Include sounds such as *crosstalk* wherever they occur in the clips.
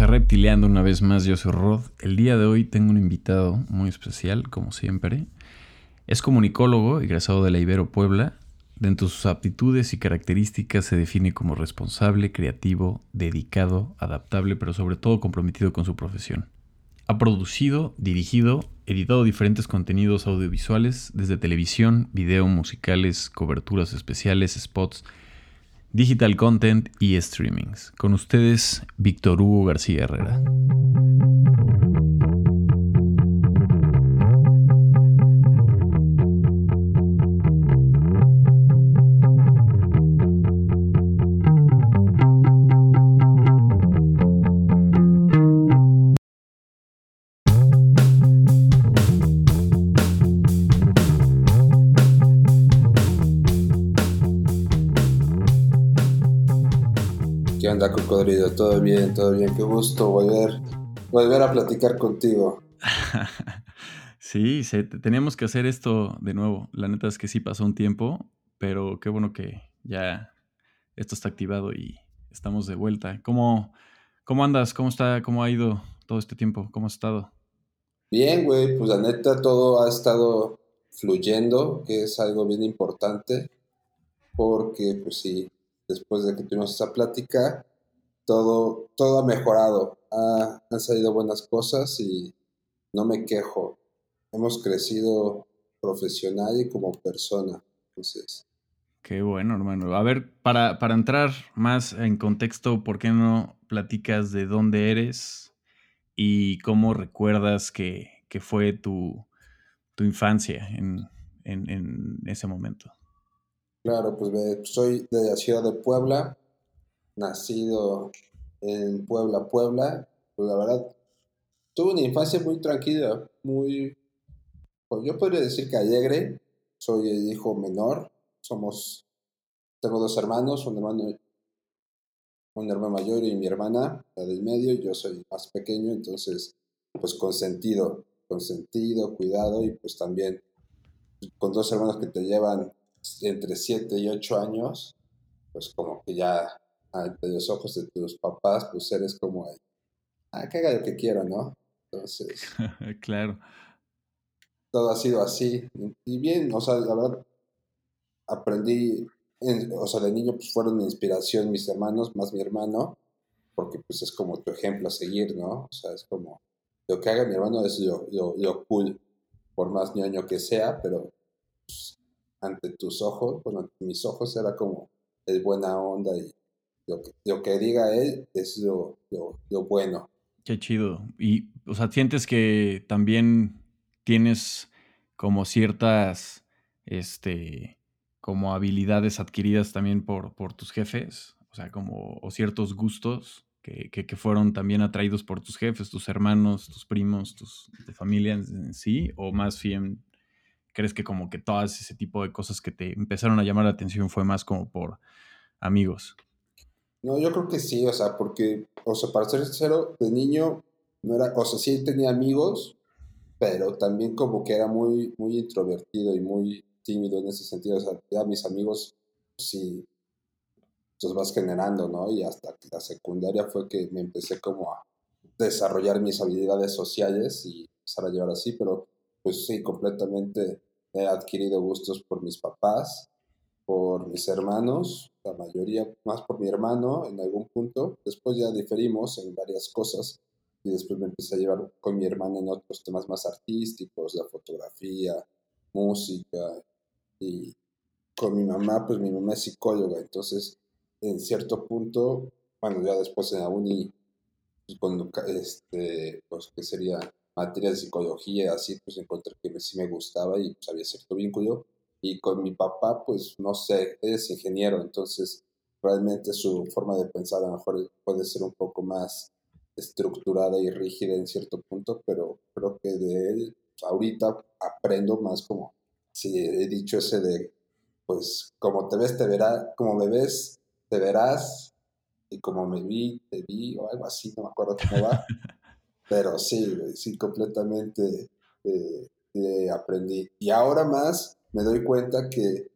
una vez más, yo soy Rod. El día de hoy tengo un invitado muy especial, como siempre. Es comunicólogo, egresado de la Ibero Puebla. Dentro de sus aptitudes y características se define como responsable, creativo, dedicado, adaptable, pero sobre todo comprometido con su profesión. Ha producido, dirigido, editado diferentes contenidos audiovisuales, desde televisión, video, musicales, coberturas especiales, spots, digital content y streamings. Con ustedes, Víctor Hugo García Herrera. Onda, cocodrilo? ¿Todo bien? ¿Todo bien? Qué gusto volver, volver a platicar contigo. *laughs* sí, se, teníamos que hacer esto de nuevo. La neta es que sí pasó un tiempo, pero qué bueno que ya esto está activado y estamos de vuelta. ¿Cómo, cómo andas? ¿Cómo está? ¿Cómo ha ido todo este tiempo? ¿Cómo has estado? Bien, güey, pues la neta todo ha estado fluyendo, que es algo bien importante, porque pues sí, después de que tuvimos esa plática, todo, todo ha mejorado, han salido buenas cosas y no me quejo. Hemos crecido profesional y como persona. Entonces. Qué bueno, hermano. A ver, para, para entrar más en contexto, ¿por qué no platicas de dónde eres y cómo recuerdas que, que fue tu, tu infancia en, en, en ese momento? Claro, pues soy de la ciudad de Puebla, nacido en Puebla, Puebla. Pues la verdad, tuve una infancia muy tranquila, muy, pues yo podría decir que alegre. Soy el hijo menor, somos, tengo dos hermanos, un hermano, un hermano mayor y mi hermana, la del medio, yo soy más pequeño, entonces, pues consentido, consentido, cuidado y pues también con dos hermanos que te llevan entre 7 y 8 años, pues como que ya ante los ojos de tus papás, pues eres como, ah, que haga lo que quiera, ¿no? Entonces. *laughs* claro. Todo ha sido así. Y bien, o sea, la verdad, aprendí, o sea, de niño pues fueron mi inspiración mis hermanos, más mi hermano, porque pues es como tu ejemplo a seguir, ¿no? O sea, es como, lo que haga mi hermano es lo, lo, lo cool, por más ñoño que sea, pero pues, ante tus ojos, bueno, ante mis ojos era como el buena onda y lo que, lo que diga él es lo, lo, bueno. Qué chido. Y, o sea, sientes que también tienes como ciertas, este, como habilidades adquiridas también por, por tus jefes, o sea, como, o ciertos gustos que, que, que, fueron también atraídos por tus jefes, tus hermanos, tus primos, tus de familia en sí, o más bien ¿Crees que como que todas ese tipo de cosas que te empezaron a llamar la atención fue más como por amigos? No, yo creo que sí, o sea, porque, o sea, para ser sincero, de niño no era, o sea, sí tenía amigos, pero también como que era muy, muy introvertido y muy tímido en ese sentido, o sea, ya mis amigos, sí, los vas generando, ¿no? Y hasta la secundaria fue que me empecé como a desarrollar mis habilidades sociales y empezar a llevar así, pero pues sí, completamente he adquirido gustos por mis papás, por mis hermanos, la mayoría más por mi hermano en algún punto. Después ya diferimos en varias cosas y después me empecé a llevar con mi hermana en otros temas más artísticos, la fotografía, música y con mi mamá, pues mi mamá es psicóloga, entonces en cierto punto, bueno, ya después en la uni, cuando, este, pues que sería materia de psicología, así, pues encontré que sí me gustaba y pues había cierto vínculo. Y con mi papá, pues no sé, es ingeniero, entonces realmente su forma de pensar a lo mejor puede ser un poco más estructurada y rígida en cierto punto, pero creo que de él ahorita aprendo más como, si he dicho ese de, pues como te ves, te verás, como me ves, te verás, y como me vi, te vi, o algo así, no me acuerdo cómo va. *laughs* Pero sí, sí, completamente eh, aprendí. Y ahora más me doy cuenta que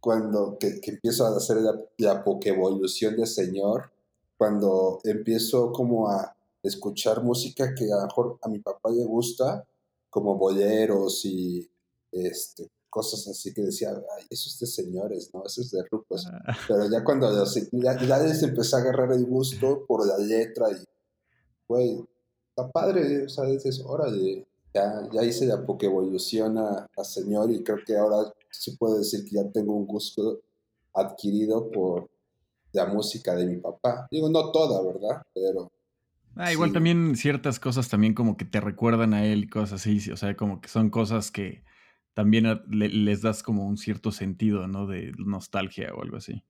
cuando que, empiezo a hacer la, la evolución de Señor, cuando empiezo como a escuchar música que a lo mejor a mi papá le gusta, como boleros y este, cosas así que decía, ay, eso es de señores, ¿no? Eso es de rucos. Ah. Pero ya cuando ya, ya les empecé a agarrar el gusto por la letra y, güey, está padre, o sea, dices, órale, ya, ya hice la evolución a, a señor y creo que ahora se puede decir que ya tengo un gusto adquirido por la música de mi papá. Digo, no toda, ¿verdad? Pero... Ah, igual también ciertas cosas también como que te recuerdan a él y cosas así, o sea, como que son cosas que también les das como un cierto sentido, ¿no? De nostalgia o algo así.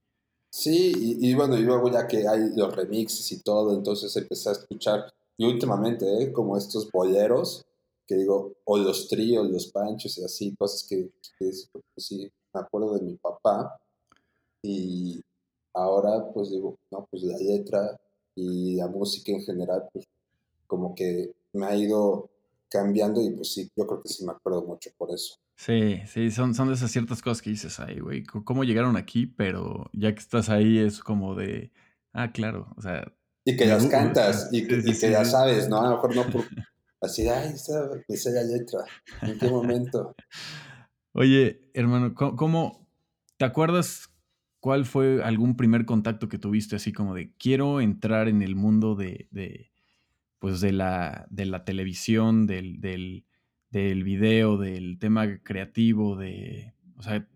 Sí, y, bueno, y luego ya que hay los remixes y todo, entonces empecé a escuchar, y últimamente, ¿eh? como estos boleros, que digo, o los tríos, los panchos y así, cosas que, pues sí, me acuerdo de mi papá, y ahora pues digo, no, pues la letra y la música en general, pues como que me ha ido cambiando y pues sí, yo creo que sí me acuerdo mucho por eso. Sí, sí, son, son de esas ciertas cosas que dices, ay, güey, ¿cómo llegaron aquí? Pero ya que estás ahí es como de, ah, claro, o sea... Y que las cantas y, que, ya sabes, ¿no? A lo mejor no por... Así, ay, esa, esa la letra, ¿en qué momento? Oye, hermano, ¿cómo, te acuerdas ¿Cuál fue algún primer contacto que tuviste así como de quiero entrar en el mundo de, de pues de la, de la televisión, del, del, del, video, del tema creativo, de, o sea,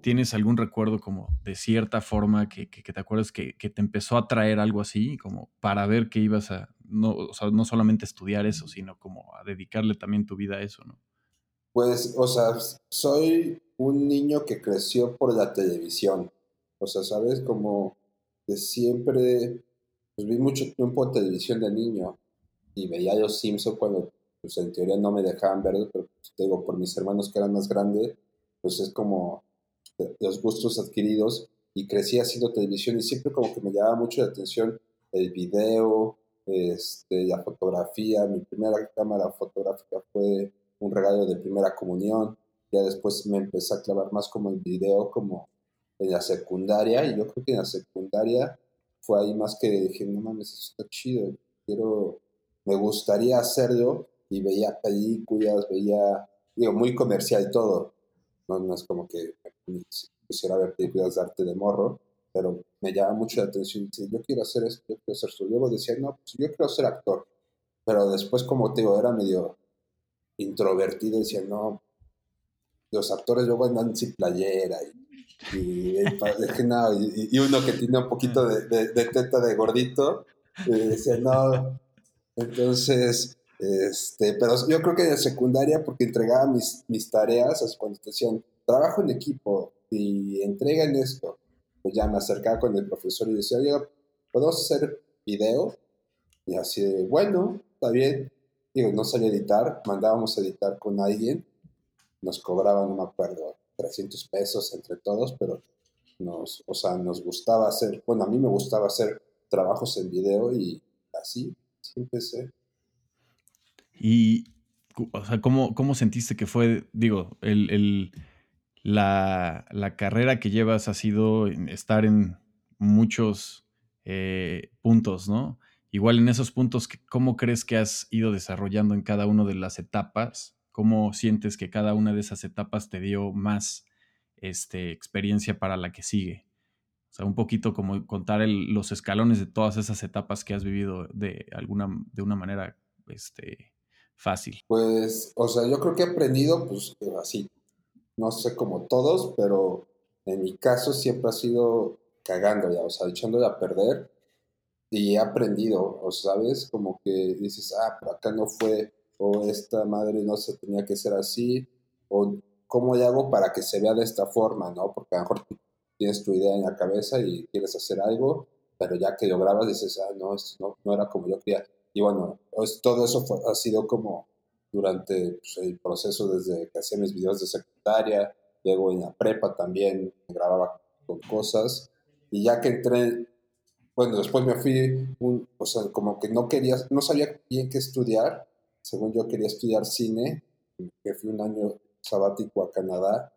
¿tienes algún recuerdo como de cierta forma que, que, te acuerdas que, que, te empezó a traer algo así, como para ver que ibas a, no, o sea, no solamente estudiar eso, sino como a dedicarle también tu vida a eso, ¿no? Pues, o sea, soy un niño que creció por la televisión. O sea, ¿sabes? Como que siempre, pues vi mucho tiempo en televisión de niño y veía a los Simpson cuando, pues en teoría no me dejaban verlo, pero pues, te digo, por mis hermanos que eran más grandes, pues es como los gustos adquiridos y crecí haciendo televisión y siempre como que me llamaba mucho la atención el video, este, la fotografía. Mi primera cámara fotográfica fue un regalo de primera comunión. Ya después me empecé a clavar más como en video, como en la secundaria, y yo creo que en la secundaria fue ahí más que dije, no mames, eso está chido, quiero, me gustaría hacerlo, y veía películas, veía, digo, muy comercial todo, no, es como que quisiera ver películas de arte de morro, pero me llama mucho la atención, yo quiero hacer eso, yo quiero hacer eso, luego decía, no, pues yo quiero ser actor, pero después como te digo, era medio introvertido, decía, no, los actores luego andan sin playera y y, y, uno que tiene un poquito de, teta de gordito, y decía, no. Entonces, este, pero yo creo que en secundaria, porque entregaba mis, mis tareas, cuando te decían, trabajo en equipo y entregan esto, pues ya me acercaba con el profesor y decía, oye, ¿puedo hacer video? Y así bueno, está bien. Digo, no sabía editar, mandábamos a editar con alguien, nos cobraban, no me acuerdo, 300 pesos entre todos, pero nos, o sea, nos gustaba hacer, bueno, a mí me gustaba hacer trabajos en video y así, así empecé. Y, o sea, ¿cómo, cómo sentiste que fue, digo, el, el, la, la, carrera que llevas ha sido estar en muchos eh, puntos, ¿no? Igual en esos puntos, ¿cómo crees que has ido desarrollando en cada una de las etapas ¿Cómo sientes que cada una de esas etapas te dio más este, experiencia para la que sigue? O sea, un poquito como contar los escalones de todas esas etapas que has vivido de alguna, de una manera este, fácil. Pues, o sea, yo creo que he aprendido, pues, así, no sé como todos, pero en mi caso siempre ha sido cagando ya, o sea, echándole a perder y he aprendido, o sabes, como que dices, ah, pero acá no fue o esta madre no se tenía que ser así, o cómo le hago para que se vea de esta forma, ¿no? Porque a lo mejor tienes tu idea en la cabeza y quieres hacer algo, pero ya que lo grabas dices, ah, no, esto no, era como yo quería. Y bueno, pues, todo eso ha sido como durante pues, el proceso desde que hacía mis videos de secundaria, luego en la prepa también grababa con cosas, y ya que entré, bueno, después me fui, o sea, como que no quería, no sabía bien qué estudiar, según yo quería estudiar cine, que fui un año sabático a Canadá,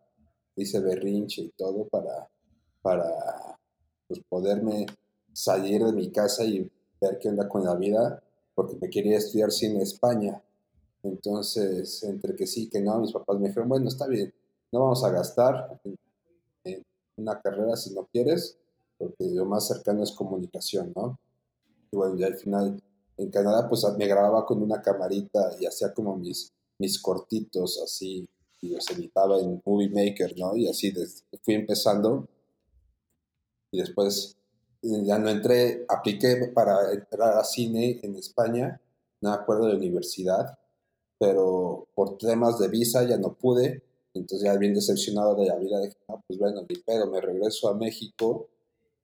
hice berrinche y todo para, para pues, poderme salir de mi casa y ver qué onda con la vida. porque me quería estudiar cine en España. Entonces, entre que sí, que no, mis papás me dijeron, bueno, está bien, no vamos a gastar en, una carrera si no quieres, porque lo más cercano es comunicación, ¿no? Y bueno, ya al final en Canadá, pues me grababa con una camarita y hacía como mis, mis cortitos así, y los editaba en Movie Maker, ¿no? Y así fui empezando. Y después eh, ya no entré, apliqué para entrar a cine en España, no me acuerdo de universidad, pero por temas de visa ya no pude. Entonces ya bien decepcionado de la vida, dije, no, pues bueno, ni pedo, me regreso a México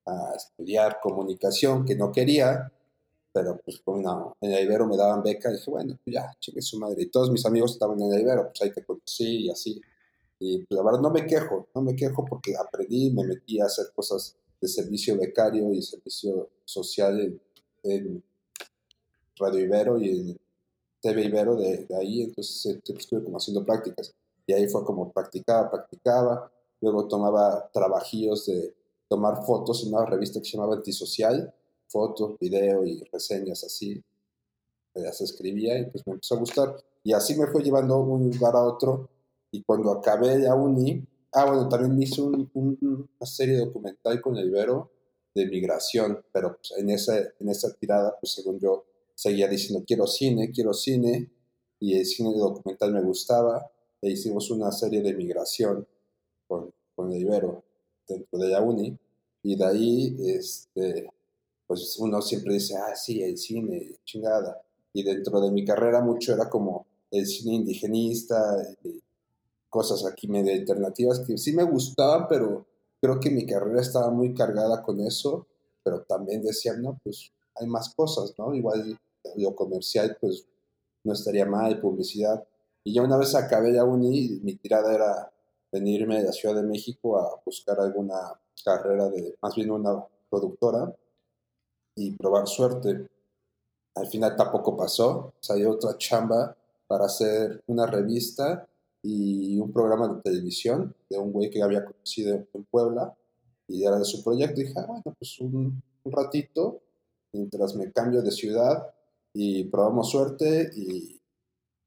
a estudiar comunicación, que no quería, pero pues bueno, en el Ibero me daban beca, y dije, bueno, pues ya, cheque su madre. Y todos mis amigos estaban en el Ibero, pues ahí te conocí y así. Y pues la verdad no me quejo, no me quejo porque aprendí, me metí a hacer cosas de servicio becario y servicio social en, Radio Ibero y en TV Ibero de, ahí, entonces eh, estuve como haciendo prácticas. Y ahí fue como practicaba, practicaba, luego tomaba trabajillos de tomar fotos en una revista que se llamaba Antisocial, fotos, video y reseñas así. Ya se escribía y pues me empezó a gustar. Y así me fue llevando un lugar a otro. Y cuando acabé la uni, ah, bueno, también hice una serie documental con el Ibero de migración, pero pues, en, esa, en esa tirada, pues según yo, seguía diciendo, quiero cine, quiero cine, y el cine documental me gustaba, e hicimos una serie de migración con, con el Ibero dentro de la uni, y de ahí, este, pues uno siempre dice, ah, sí, el cine, chingada. Y dentro de mi carrera mucho era como el cine indigenista, cosas aquí medio alternativas que sí me gustaban, pero creo que mi carrera estaba muy cargada con eso, pero también decía, no, pues hay más cosas, ¿no? Igual lo comercial, pues no estaría mal, publicidad. Y yo una vez acabé la uni, mi tirada era venirme de la Ciudad de México a buscar alguna carrera de, más bien una productora, y probar suerte. Al final tampoco pasó, salió otra chamba para hacer una revista y un programa de televisión de un güey que había conocido en Puebla y era de su proyecto. Y dije, ah, bueno, pues un ratito mientras me cambio de ciudad y probamos suerte y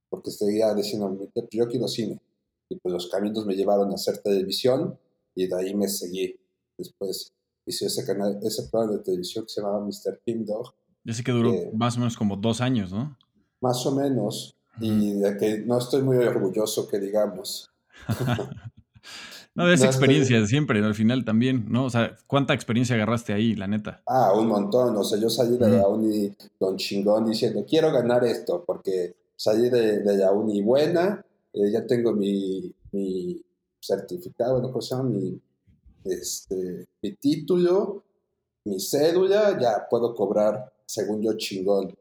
porque seguía diciendo, pues yo quiero cine. Y pues los caminos me llevaron a hacer televisión y de ahí me seguí. Después hizo ese canal, ese programa de televisión que se llamaba Mr. Pink Dog. Sé que duró más o menos como dos años, ¿no? Más o menos. Y de que no estoy muy orgulloso que digamos. *laughs* no, de esa experiencia siempre, al final también, ¿no? O sea, ¿cuánta experiencia agarraste ahí, la neta? Ah, un montón. O sea, yo salí de la uni con chingón diciendo, quiero ganar esto, porque salí de, de la uni buena, eh, ya tengo mi, mi certificado, ¿no? ¿Cómo Mi este, mi título, mi cédula, ya puedo cobrar, según yo, chingón.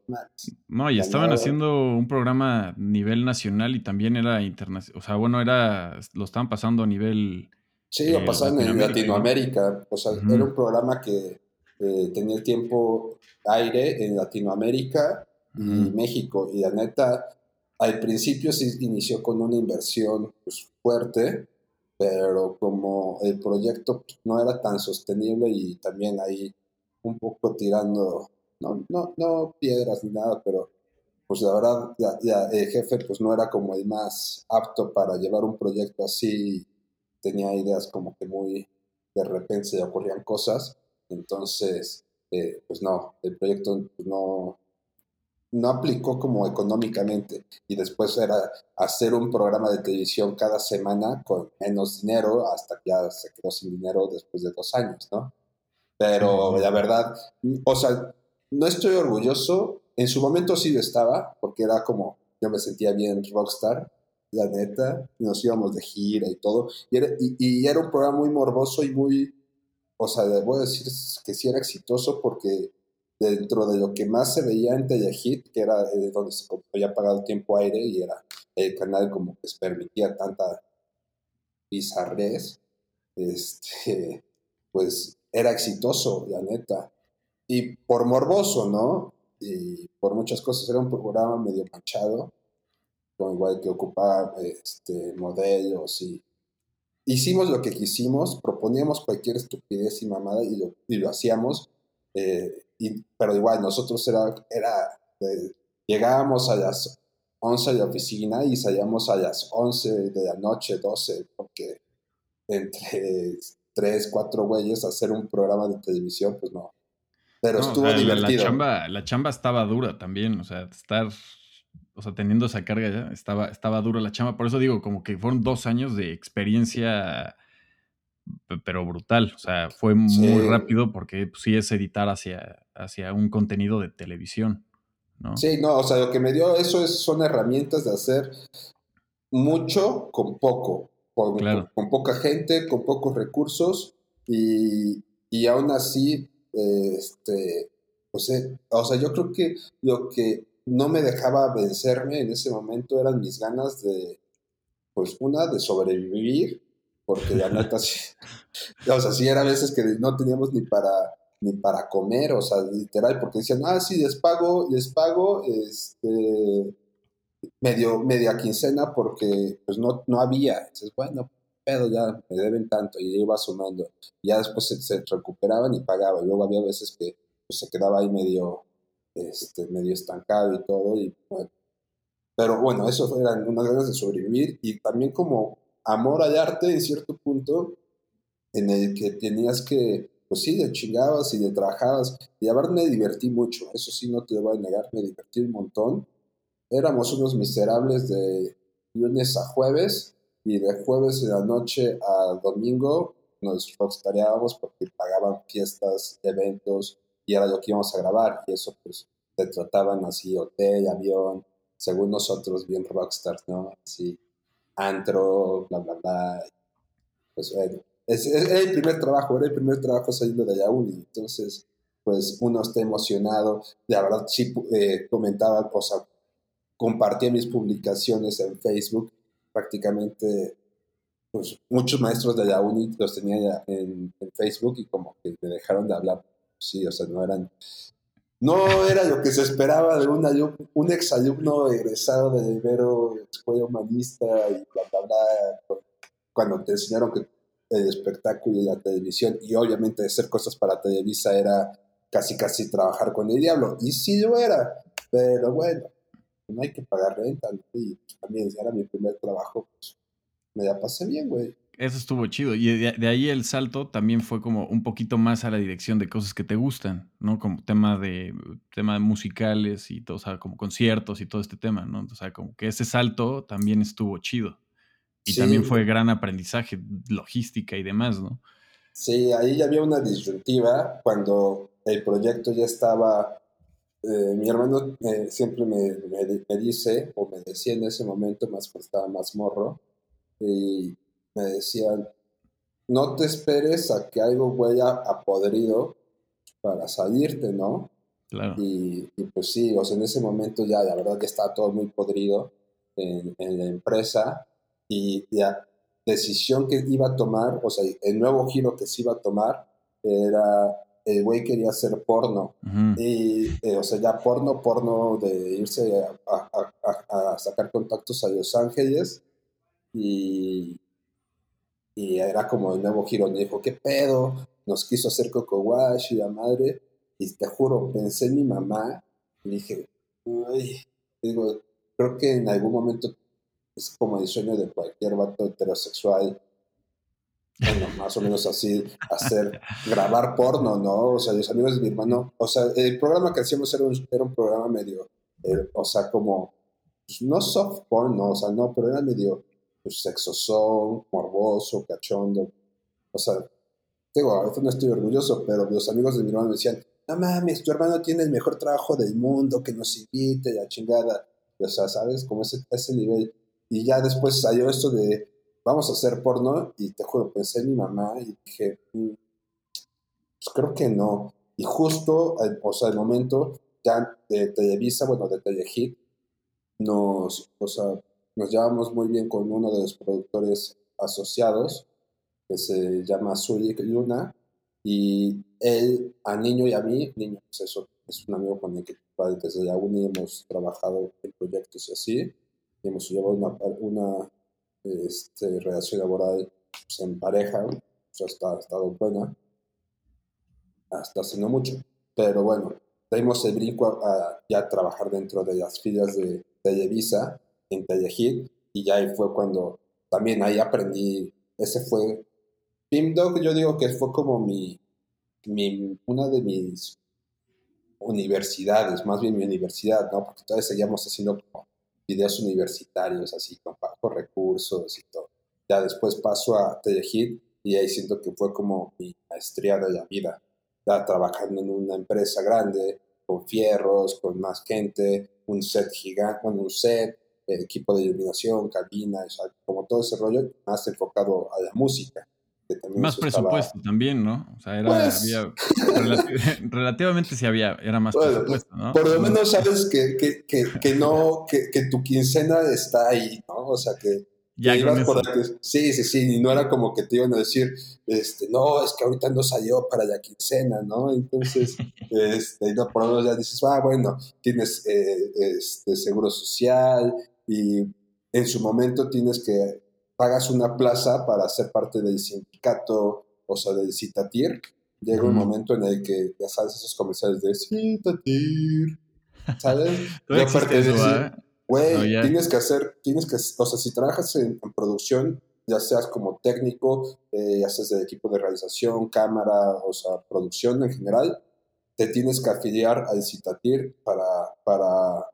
No, y estaban haciendo un programa a nivel nacional y también era internacional. O sea, bueno, era lo estaban pasando a nivel. Sí, lo eh, pasaban en Latinoamérica. O sea, era un programa que eh, tenía el tiempo aire en Latinoamérica y México. Y la neta, al principio sí inició con una inversión pues, fuerte pero como el proyecto no era tan sostenible y también ahí un poco tirando, no, no, no piedras ni nada, pero pues la verdad ya, el jefe pues no era como el más apto para llevar un proyecto así, tenía ideas como que muy de repente se le ocurrían cosas, entonces eh, pues no, el proyecto pues, no, no aplicó como económicamente. Y después era hacer un programa de televisión cada semana con menos dinero hasta que ya se quedó sin dinero después de dos años, ¿no? Pero la verdad, o sea, no estoy orgulloso, en su momento sí lo estaba, porque era como, yo me sentía bien rockstar, la neta, nos íbamos de gira y todo, y era, y era un programa muy morboso y muy, o sea, debo decir que sí era exitoso porque dentro de lo que más se veía en Telehit, que era eh, donde se había pagado tiempo aire y era el canal como que se permitía tanta bizarrez, este, *laughs* pues era exitoso, la neta. Y por morboso, ¿no? Y por muchas cosas, era un programa medio manchado, con igual que ocupaba este, modelos y hicimos lo que quisimos, proponíamos cualquier estupidez y mamada y lo, y lo hacíamos. Eh, pero igual, nosotros era, era llegábamos a las 11 de la oficina y salíamos a las 11 de la noche, 12, porque entre 3, 4 güeyes hacer un programa de televisión, pues no. Pero estuvo divertido. La chamba, la chamba estaba dura también, o sea, estar, o sea, teniendo esa carga ya, estaba, estaba dura la chamba. Por eso digo, como que fueron dos años de experiencia, pero brutal. O sea, fue muy rápido porque pues, sí es editar hacia, hacia un contenido de televisión. Sí, no, o sea, lo que me dio eso es, son herramientas de hacer mucho con poco, con, poca gente, con pocos recursos y, y aún así, este, o sea, yo creo que lo que no me dejaba vencerme en ese momento eran mis ganas de, pues una, de sobrevivir, porque la neta, *laughs* o sea, sí era veces que no teníamos ni para ni para comer, o sea, literal, porque decían, ah, sí, les pago, les pago, este, medio, media quincena porque, pues, no, no había. Dices, bueno, pero ya me deben tanto, y iba sumando. Ya después se, recuperaban y pagaban, luego había veces que pues, se quedaba ahí medio, este, medio estancado y todo, y bueno. Pero bueno, eso eran unas ganas de sobrevivir, y también como amor al arte en cierto punto, en el que tenías que pues sí, de chingabas y de trabajabas. Y a ver, me divertí mucho, eso sí, no te lo voy a negar, me divertí un montón. Éramos unos miserables de lunes a jueves y de jueves de la noche a domingo nos rockstareábamos porque pagaban fiestas, eventos y era lo que íbamos a grabar. Y eso, pues, te trataban así, hotel, avión, según nosotros, bien rockstars, ¿no? Así, antro, bla, bla, bla. Pues bueno, es, era el primer trabajo, era el primer trabajo saliendo de la uni. Entonces, pues uno está emocionado. La verdad, sí eh, comentaba, o sea, compartía mis publicaciones en Facebook. Prácticamente, pues muchos maestros de la uni los tenía ya en, Facebook y como que me dejaron de hablar. Sí, o sea, no eran. No era lo que se esperaba de un, un exalumno egresado de Ibero, escuela humanista y bla, bla, bla. Cuando te enseñaron que el espectáculo y la televisión, y obviamente hacer cosas para Televisa era casi casi trabajar con el diablo, y sí lo era, pero bueno, no hay que pagar renta, y también era mi primer trabajo, pues me la pasé bien, güey. Eso estuvo chido. Y de, ahí el salto también fue como un poquito más a la dirección de cosas que te gustan, ¿no? Como tema de, tema de musicales y todo, o sea, como conciertos y todo este tema, ¿no? O sea, como que ese salto también estuvo chido. Y también fue gran aprendizaje, logística y demás, ¿no? Sí, ahí ya había una disyuntiva cuando el proyecto ya estaba. Eh, mi hermano eh, siempre me, me, dice, o me decía en ese momento, más cuando estaba más morro, y me decían: No te esperes a que algo huella a podrido para salirte, ¿no? Claro. Y, pues sí, o sea, en ese momento ya, la verdad, ya estaba todo muy podrido en, en la empresa y la decisión que iba a tomar, o sea, el nuevo giro que se iba a tomar era el güey quería hacer porno. Y, eh, o sea, ya porno, porno de irse a, sacar contactos a Los Ángeles. Y, y era como el nuevo giro. Me dijo, ¿qué pedo? Nos quiso hacer Coco Wash y la madre. Y te juro, pensé en mi mamá y dije, uy, digo, creo que en algún momento es como el sueño de cualquier vato heterosexual. Bueno, más o menos así, hacer, grabar porno, ¿no? O sea, los amigos de mi hermano, o sea, el programa que hacíamos era un, era un programa medio, eh, o sea, como, pues, no soft porn, no, o sea, no, pero era medio, pues, sexosón, morboso, cachondo, o sea, digo, a veces no estoy orgulloso, pero los amigos de mi hermano me decían, no mames, tu hermano tiene el mejor trabajo del mundo, que nos invite, la chingada, o sea, ¿sabes? Como ese, ese nivel y ya después salió esto de, vamos a hacer porno, y te juro, pensé en mi mamá y dije, mm, pues creo que no. Y justo, o sea, el momento, ya de Televisa, bueno, de Telehit, nos, o sea, nos llevamos muy bien con uno de los productores asociados, que se llama Zulik Luna, y él, a Niño y a mí, Niño, pues eso, es un amigo con el que desde la uni hemos trabajado en proyectos y así, hemos llevado una, una este, relación laboral pues, en pareja, está, estado buena, hasta hace no mucho, pero bueno, dimos el brinco a, ya trabajar dentro de las filas de Televisa en Telehit y ya ahí fue cuando también ahí aprendí, ese fue, Pimdog yo digo que fue como mi, mi, una de mis universidades, más bien mi universidad, ¿no? Porque todavía seguíamos haciendo videos universitarios, así, con bajos recursos y todo. Ya después paso a Telehit y ahí siento que fue como mi maestría de la vida. Ya trabajando en una empresa grande, con fierros, con más gente, un set gigante, bueno, un set, equipo de iluminación, cabina, como todo ese rollo, más enfocado a la música. Más presupuesto también, ¿no? O sea, era, pues había, *laughs* relativamente sí había, era más presupuesto, ¿no? Por lo menos sabes que, que, que, que no, que, tu quincena está ahí, ¿no? O sea, que, ya por sí, sí, sí, y no era como que te iban a decir, este, no, es que ahorita no salió para la quincena, ¿no? Entonces, *laughs* este, no, por lo menos ya dices, ah, bueno, tienes eh, este, seguro social y en su momento tienes que, pagas una plaza para ser parte del sindicato, o sea, del Citatir. Llega un momento en el que, ya sabes, esos comerciales de Citatir, ¿sabes? *laughs* Yo pertenecía, Güey, tienes que hacer, tienes que, o sea, si trabajas en, producción, ya seas como técnico, eh, ya seas de equipo de realización, cámara, o sea, producción en general, te tienes que afiliar al Citatir para, para,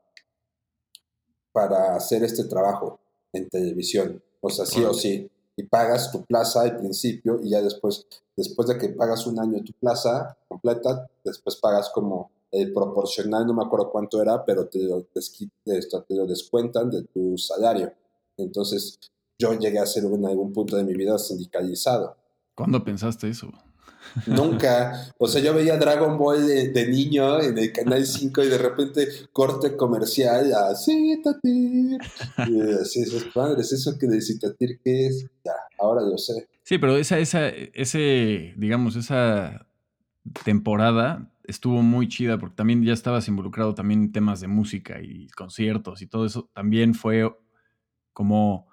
para hacer este trabajo en televisión. O sea, sí o sí. Y pagas tu plaza al principio y ya después, después de que pagas un año tu plaza completa, después pagas como el proporcional, no me acuerdo cuánto era, pero te lo, te lo descuentan de tu salario. Entonces, yo llegué a ser en algún punto de mi vida sindicalizado. ¿Cuándo pensaste eso? Nunca. O sea, yo veía Dragon Ball de, niño en el canal 5 y de repente corte comercial a Citatir. Y así, es padres, eso que de Citatir, ¿qué es? Ya, ahora yo sé. Sí, pero esa, esa, ese, digamos, esa temporada estuvo muy chida porque también ya estabas involucrado también en temas de música y conciertos y todo eso. También fue como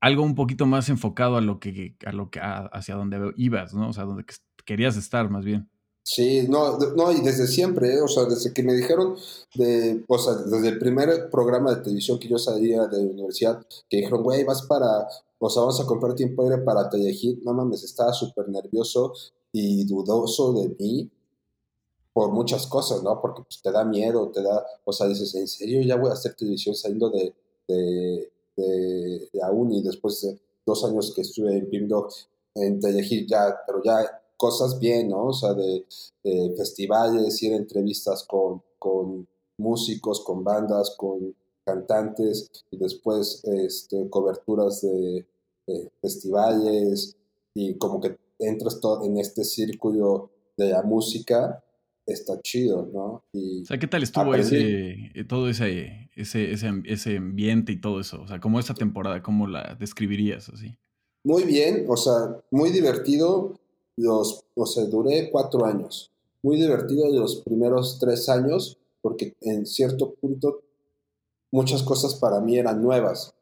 algo un poquito más enfocado a lo que, a lo que hacia donde ibas, ¿no? O sea, donde querías estar más bien. Sí, no, no, y desde siempre, ¿eh? o sea, desde que me dijeron, de, o sea, desde el primer programa de televisión que yo salía de la universidad, que dijeron, güey, vas para, o sea, vamos a comprar tiempo aire para Telehit, no mames, estaba súper nervioso y dudoso de mí, por muchas cosas, ¿no? Porque pues, te da miedo, te da, o sea, dices, ¿en serio ya voy a hacer televisión saliendo de, de, de, la uni después de dos años que estuve en en Telehit ya, pero ya cosas bien, ¿no? O sea, de, festivales, ir a entrevistas con, con músicos, con bandas, con cantantes y después este, coberturas de, de festivales y como que entras todo en este círculo de la música está chido, ¿no? Y o sea, ¿qué tal estuvo ese, eh, todo ese, ese, ese, ambiente y todo eso? O sea, ¿cómo esa temporada, cómo la describirías así? Muy bien, o sea, muy divertido. Los, o sea, duré cuatro años. Muy divertido los primeros tres años, porque en cierto punto muchas cosas para mí eran nuevas.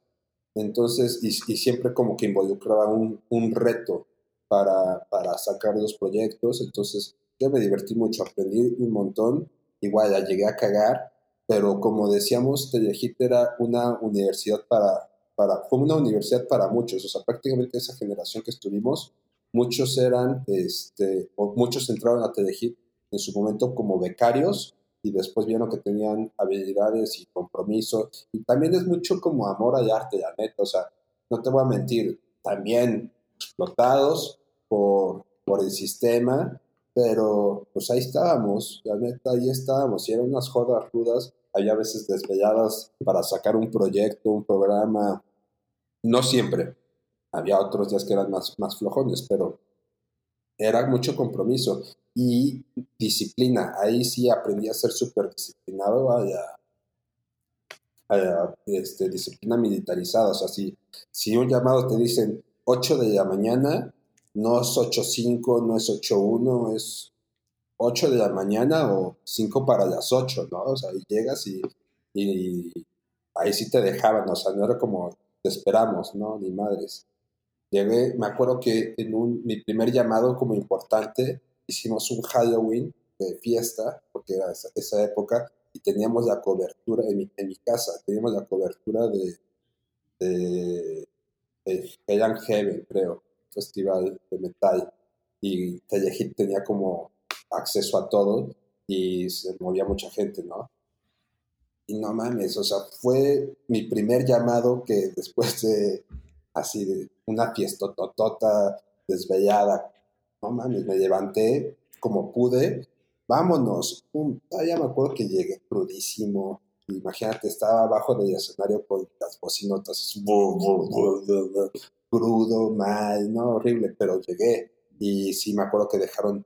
Entonces, y, y siempre como que involucraba un, un reto para, para sacar los proyectos. Entonces, yo me divertí mucho, aprendí un montón, igual la llegué a cagar, pero como decíamos, Telehit era una universidad para, para, fue una universidad para muchos, o sea, prácticamente esa generación que estuvimos, muchos eran, este, o muchos entraron a Telehit en su momento como becarios y después vieron que tenían habilidades y compromiso. Y también es mucho como amor al arte, la neta. O sea, no te voy a mentir, también explotados por, por el sistema, pero pues ahí estábamos, la neta, ahí estábamos, y eran unas jodas rudas, había veces desveladas para sacar un proyecto, un programa, no siempre, había otros días que eran más, más flojones, pero era mucho compromiso y disciplina, ahí sí aprendí a ser súper disciplinado, vaya, este, disciplina militarizada, o sea, si, si un llamado te dicen 8 de la mañana, no es 8.5, no es 8.1, es 8 de la mañana o 5 para las 8, ¿no? O sea, y llegas y, ahí sí te dejaban, o sea, no era como te esperamos, ¿no? Ni madres. Llegué, me acuerdo que en un, mi primer llamado como importante hicimos un Halloween fiesta, porque era esa, época, y teníamos la cobertura en mi, en mi casa, teníamos la cobertura de, de, de Heaven, creo, festival de metal, y Telehit tenía como acceso a todo y se movía mucha gente, ¿no? Y no mames, o sea, fue mi primer llamado que después de así de una fiesta totota, desvelada, no mames, me levanté como pude, vámonos. Ah, ya me acuerdo que llegué crudísimo. Imagínate, estaba abajo del escenario con las bocinotas, crudo, mal, no, horrible, pero llegué. Y sí me acuerdo que dejaron,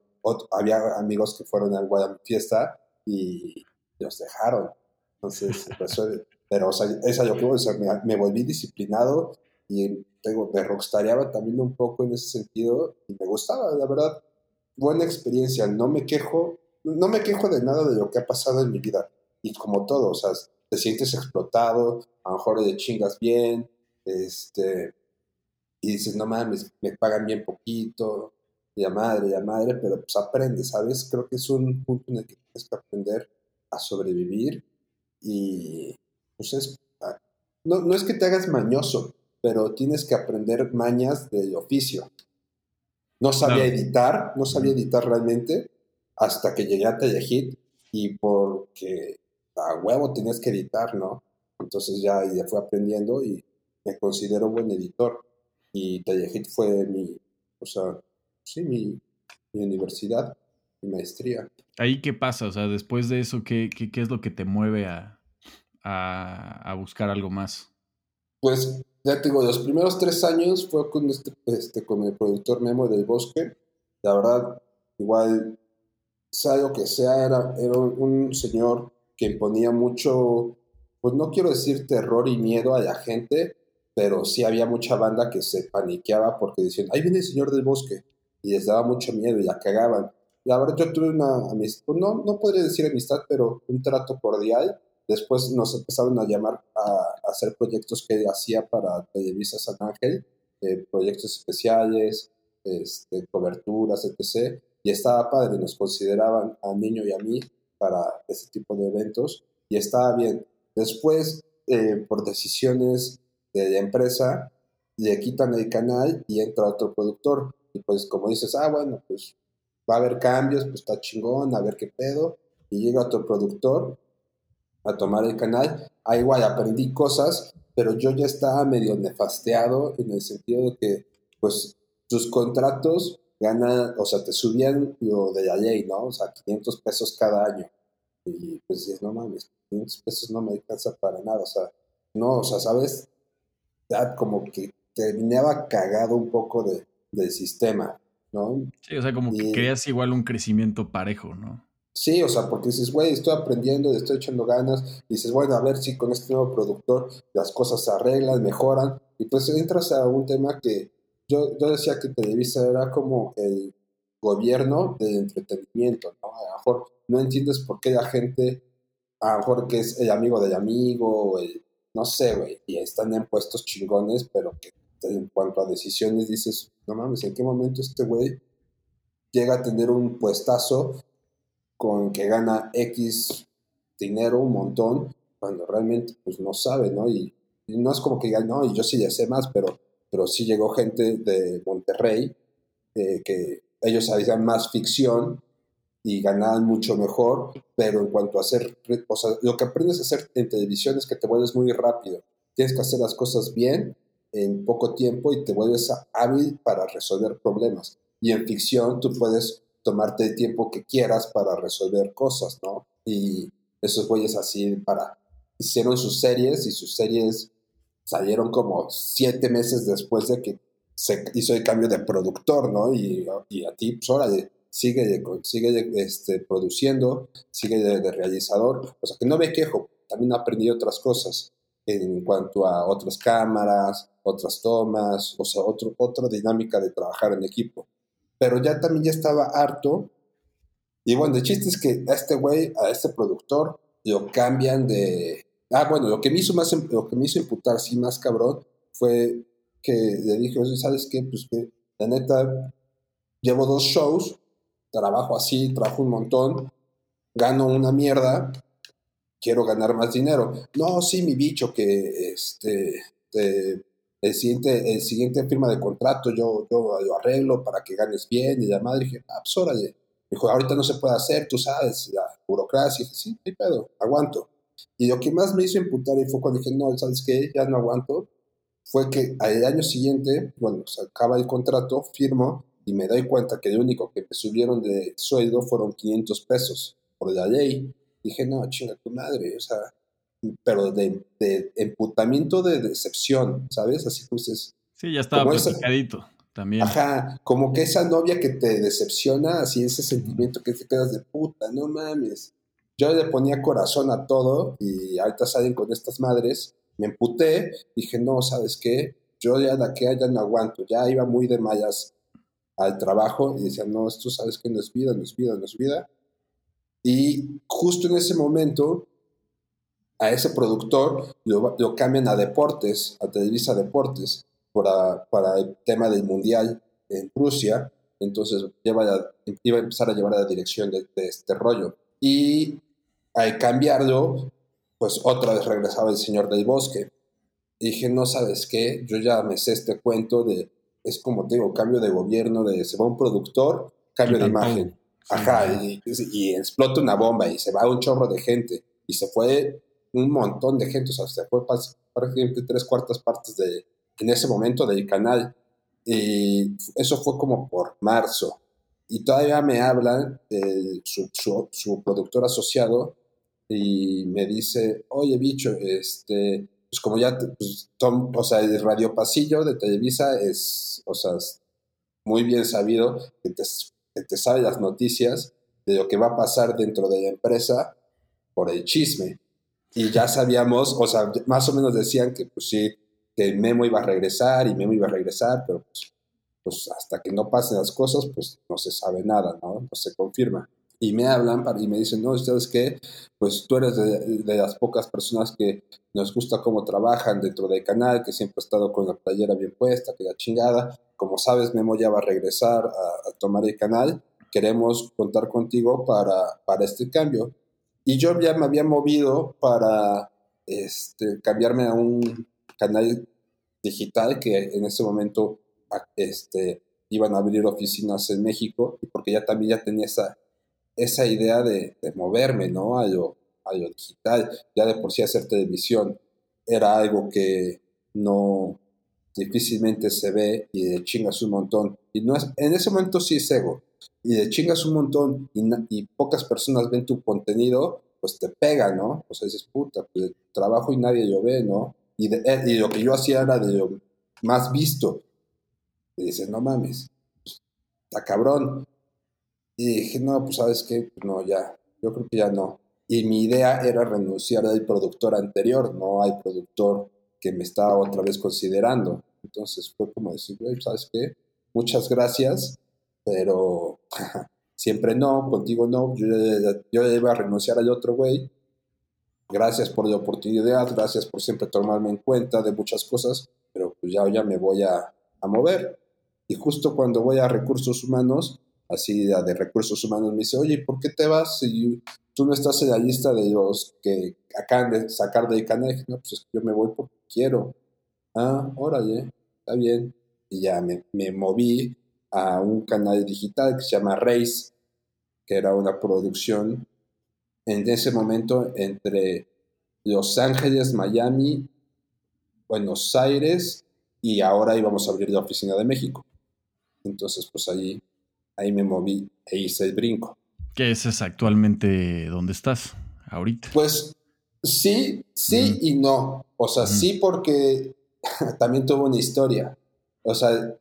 había amigos que fueron al Guadalajara fiesta y los dejaron. Entonces, pues, pero o sea, esa yo creo, o me, volví disciplinado y tengo, me rockstareaba también un poco en ese sentido y me gustaba, la verdad, buena experiencia, no me quejo, no me quejo de nada de lo que ha pasado en mi vida y como todo, o sea, te sientes explotado, a lo mejor de chingas bien, este, y dices, no mames, me pagan bien poquito, ya madre, ya madre, pero pues aprende, ¿sabes? Creo que es un punto en el que tienes que aprender a sobrevivir y pues es, ah, no, no es que te hagas mañoso, pero tienes que aprender mañas del oficio. No sabía editar, no sabía editar realmente hasta que llegué a Telehit y porque a huevo tenías que editar, ¿no? Entonces ya, ya fui aprendiendo y me considero buen editor. Y Telehit fue mi, o sea, sí, mi, mi universidad, mi maestría. ¿Ahí qué pasa? O sea, después de eso, ¿qué, qué, qué es lo que te mueve a, a, a, buscar algo más? Pues, ya te digo, los primeros tres años fue con, este, este, con el productor Memo del Bosque. La verdad, igual, sea lo que sea, era, era un señor que imponía mucho, pues no quiero decir terror y miedo a la gente, pero sí había mucha banda que se paniqueaba porque decían, ahí viene el señor del bosque, y les daba mucho miedo y la cagaban. La verdad, yo tuve una amistad, no, no podría decir amistad, pero un trato cordial. Después nos empezaron a llamar a, hacer proyectos que hacía para Televisa San Ángel, eh, proyectos especiales, este, coberturas, etc. Y estaba padre, nos consideraban a Niño y a mí para ese tipo de eventos y estaba bien. Después, eh, por decisiones de la empresa, le quitan el canal y entra otro productor. Y pues como dices, ah, bueno, pues va a haber cambios, pues está chingón, a ver qué pedo. Y llega otro productor a tomar el canal. Ah, igual aprendí cosas, pero yo ya estaba medio nefasteado en el sentido de que, pues, tus contratos ganan, o sea, te subían lo de la ley, ¿no? O sea, 500 pesos cada año. Y pues dices, no mames, 500 pesos no me alcanza para nada, o sea, no, o sea, ¿sabes? Ya como que terminaba cagado un poco de, del sistema, ¿no? Sí, o sea, como que creas igual un crecimiento parejo, ¿no? Sí, o sea, porque dices, güey, estoy aprendiendo, estoy echando ganas, y dices, bueno, a ver si con este nuevo productor las cosas se arreglan, mejoran, y pues entras a un tema que yo, yo decía que Televisa era como el gobierno del entretenimiento, ¿no? A lo mejor no entiendes por qué la gente, a lo mejor que es el amigo del amigo, el, no sé, güey, y están en puestos chingones, pero que en cuanto a decisiones dices, no mames, ¿en qué momento este güey llega a tener un puestazo con que gana X dinero, un montón, cuando realmente pues no sabe, ¿no? Y, no es como que diga, no, y yo sí ya sé más, pero, pero sí llegó gente de Monterrey eh, que ellos hacían más ficción y ganaban mucho mejor, pero en cuanto a hacer, o sea, lo que aprendes a hacer en televisión es que te vuelves muy rápido. Tienes que hacer las cosas bien en poco tiempo y te vuelves hábil para resolver problemas. Y en ficción tú puedes tomarte el tiempo que quieras para resolver cosas, ¿no? Y esos güeyes así para hicieron sus series y sus series salieron como siete meses después de que se hizo el cambio de productor, ¿no? Y, y a ti, pues sigue, sigue este, produciendo, sigue de, realizador, o sea que no me quejo, también aprendí otras cosas en cuanto a otras cámaras, otras tomas, o sea, otro, otra dinámica de trabajar en equipo. Pero ya también ya estaba harto. Y bueno, el chiste es que a este güey, a este productor, lo cambian de... Ah, bueno, lo que me hizo más, lo que me hizo imputar, sí, más cabrón, fue que le dije, ¿sabes qué? Pues que la neta, llevo dos shows trabajo así, trabajo un montón, gano una mierda, quiero ganar más dinero. No, sí, mi bicho, que este, el, siguiente, el siguiente firma de contrato yo, yo lo arreglo para que ganes bien y la madre dije, ah, pues órale. Dijo, ahorita no se puede hacer, tú sabes, la burocracia. Dije, sí, hay pedo, aguanto. Y lo que más me hizo imputar y fue cuando dije, no, ¿sabes qué? Ya no aguanto. Fue que al año siguiente, bueno, se acaba el contrato, firmo y me doy cuenta que lo único que me subieron de sueldo fueron 500 pesos por la ley. Dije, no, chinga tu madre, o sea, pero de, de emputamiento de decepción, ¿sabes? Así pues es. Sí, ya estaba platicadito también. Ajá, como que esa novia que te decepciona, así ese sentimiento que te quedas de puta, no mames. Yo le ponía corazón a todo y ahorita salen con estas madres. Me emputé, dije, no, ¿sabes qué? Yo ya de aquí ya no aguanto, ya iba muy de mallas al trabajo y decía, no, esto sabes que no es vida, no es vida, no es vida. Y justo en ese momento, a ese productor lo, cambian a deportes, a Televisa Deportes, para, para el tema del Mundial en Rusia. Entonces lleva iba a empezar a llevar a la dirección de, este rollo. Y al cambiarlo, pues otra vez regresaba el señor del bosque. Y dije, no sabes qué, yo ya me sé este cuento de, es como te digo, cambio de gobierno, de se va un productor, cambio de imagen. Ajá, y, explota una bomba y se va un chorro de gente. Y se fue un montón de gente, o sea, se fue prácticamente tres cuartas partes de, en ese momento del canal. Y eso fue como por marzo. Y todavía me hablan su, su, productor asociado y me dice, oye bicho, este, pues como ya, pues, o sea, el radio pasillo de Televisa es, o sea, muy bien sabido que te que te sabe las noticias de lo que va a pasar dentro de la empresa por el chisme. Y ya sabíamos, o sea, más o menos decían que pues sí, que Memo iba a regresar y Memo iba a regresar, pero pues, pues hasta que no pasen las cosas, pues no se sabe nada, ¿no? No se confirma. Y me hablan y me dicen, no, ¿ustedes qué? Pues tú eres de, de, las pocas personas que nos gusta cómo trabajan dentro del canal, que siempre ha estado con la playera bien puesta, que la chingada, como sabes, Memo ya va a regresar a, tomar el canal. Queremos contar contigo para, para este cambio. Y yo ya me había movido para este, cambiarme a un canal digital que en ese momento este, iban a abrir oficinas en México porque ya también ya tenía esa, esa idea de, moverme ¿no? a, lo, a lo digital. Ya de por sí hacer televisión era algo que no, difícilmente se ve y de chingas un montón. Y no es, en ese momento sí es ego. Y de chingas un montón y, pocas personas ven tu contenido, pues te pega, ¿no? O sea, dices, puta, pues trabajo y nadie lo ve, ¿no? Y, eh, y lo que yo hacía era de lo más visto. Y dices, no mames, pues, está cabrón. Y dije, no, pues sabes qué, pues no, ya, yo creo que ya no. Y mi idea era renunciar al productor anterior, no al productor que me estaba otra vez considerando. Entonces fue como decir, ¿sabes qué? Muchas gracias, pero *laughs* siempre no, contigo no. Yo, yo iba a renunciar al otro güey. Gracias por la oportunidad, gracias por siempre tomarme en cuenta de muchas cosas, pero pues ya, ya me voy a, a mover. Y justo cuando voy a recursos humanos, así de recursos humanos, me dice, oye, ¿por qué te vas si tú no estás en la lista de los que acaban de sacar del canal? No, pues yo me voy porque quiero. Ah, órale, está bien. Y ya me, moví a un canal digital que se llama Race, que era una producción en ese momento entre Los Ángeles, Miami, Buenos Aires y ahora íbamos a abrir la oficina de México. Entonces, pues ahí, ahí me moví e hice el brinco. ¿Qué es actualmente donde estás ahorita? Pues Sí, sí y no. O sea, sí porque *laughs* también tuvo una historia. O sea,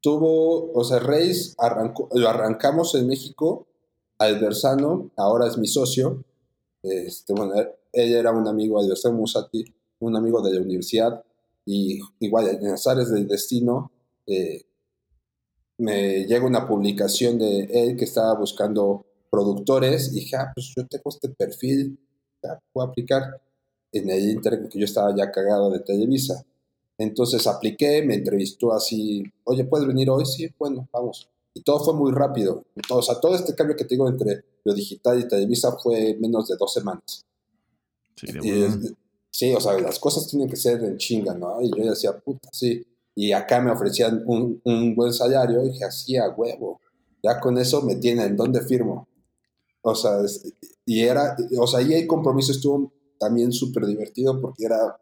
tuvo, o sea, Reis arrancó, lo arrancamos en México, Alversano, ahora es mi socio. Este, bueno, él, era un amigo, Alversano Musati, un amigo de la universidad, y igual en las áreas del destino, eh, me llega una publicación de él que estaba buscando productores, y dije, ah, pues yo tengo este perfil, puedo aplicar en el internet que yo estaba ya cagado de Televisa. Entonces apliqué, me entrevistó así, oye, ¿puedes venir hoy? Sí, bueno, vamos. Y todo fue muy rápido. o sea, todo este cambio que tengo entre lo digital y Televisa fue menos de dos semanas. Sí, de sí, o sea, las cosas tienen que ser en chinga, ¿no? Y yo decía, puta, sí. Y acá me ofrecían un, un buen salario y dije, así a huevo. Ya con eso me tienen, ¿dónde firmo? O sea, y era, o sea, y el compromiso estuvo también súper divertido porque era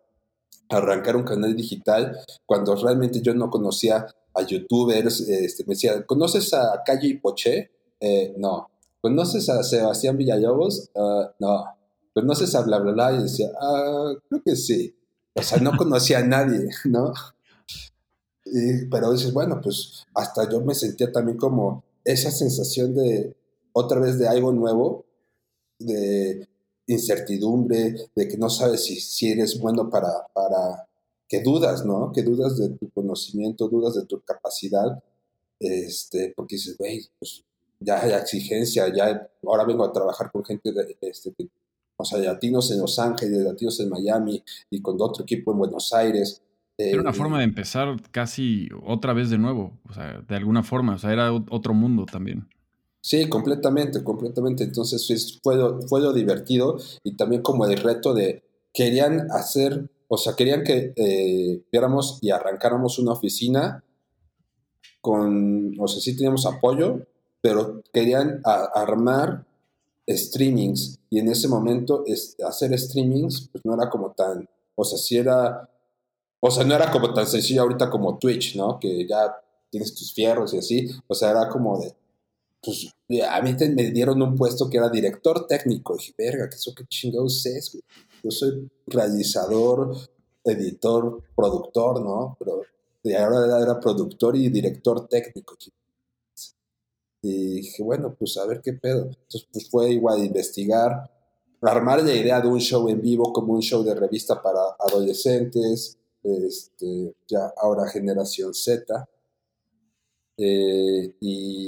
arrancar un canal digital cuando realmente yo no conocía a youtubers, este, me decía, ¿conoces a Calle y Poché? Eh, no. ¿Conoces a Sebastián Villalobos? Uh, no. ¿Conoces a bla bla bla? Y decía, ah, creo que sí. O sea, no conocía a nadie, ¿no? pero dices, bueno, pues hasta yo me sentía también como esa sensación de otra vez de algo nuevo, de incertidumbre, de que no sabes si, si eres bueno para, para, que dudas, ¿no? Que dudas de tu conocimiento, dudas de tu capacidad, este, porque dices, güey, pues ya hay exigencia, ya ahora vengo a trabajar con gente de, este, o sea, latinos en Los Ángeles, latinos en Miami y con otro equipo en Buenos Aires. Era una eh, forma de empezar casi otra vez de nuevo, o sea, de alguna forma, o sea, era otro mundo también. Sí, completamente, completamente. Entonces fue lo, fue lo divertido y también como el reto de querían hacer, o sea, querían que eh, viéramos y arrancáramos una oficina con, o sea, sí teníamos apoyo, pero querían armar streamings y en ese momento hacer streamings pues no era como tan, o sea, sí era, o sea, no era como tan sencillo ahorita como Twitch, ¿no? Que ya tienes tus fierros y así, o sea, era como de, pues a mí me dieron un puesto que era director técnico. Y dije, verga, ¿qué eso qué chingados es? Yo soy realizador, editor, productor, ¿no? Pero de ahora era productor y director técnico. Y dije, bueno, pues a ver qué pedo. Entonces, pues fue igual investigar, armar la idea de un show en vivo como un show de revista para adolescentes, este, ya ahora generación Z. Eh, y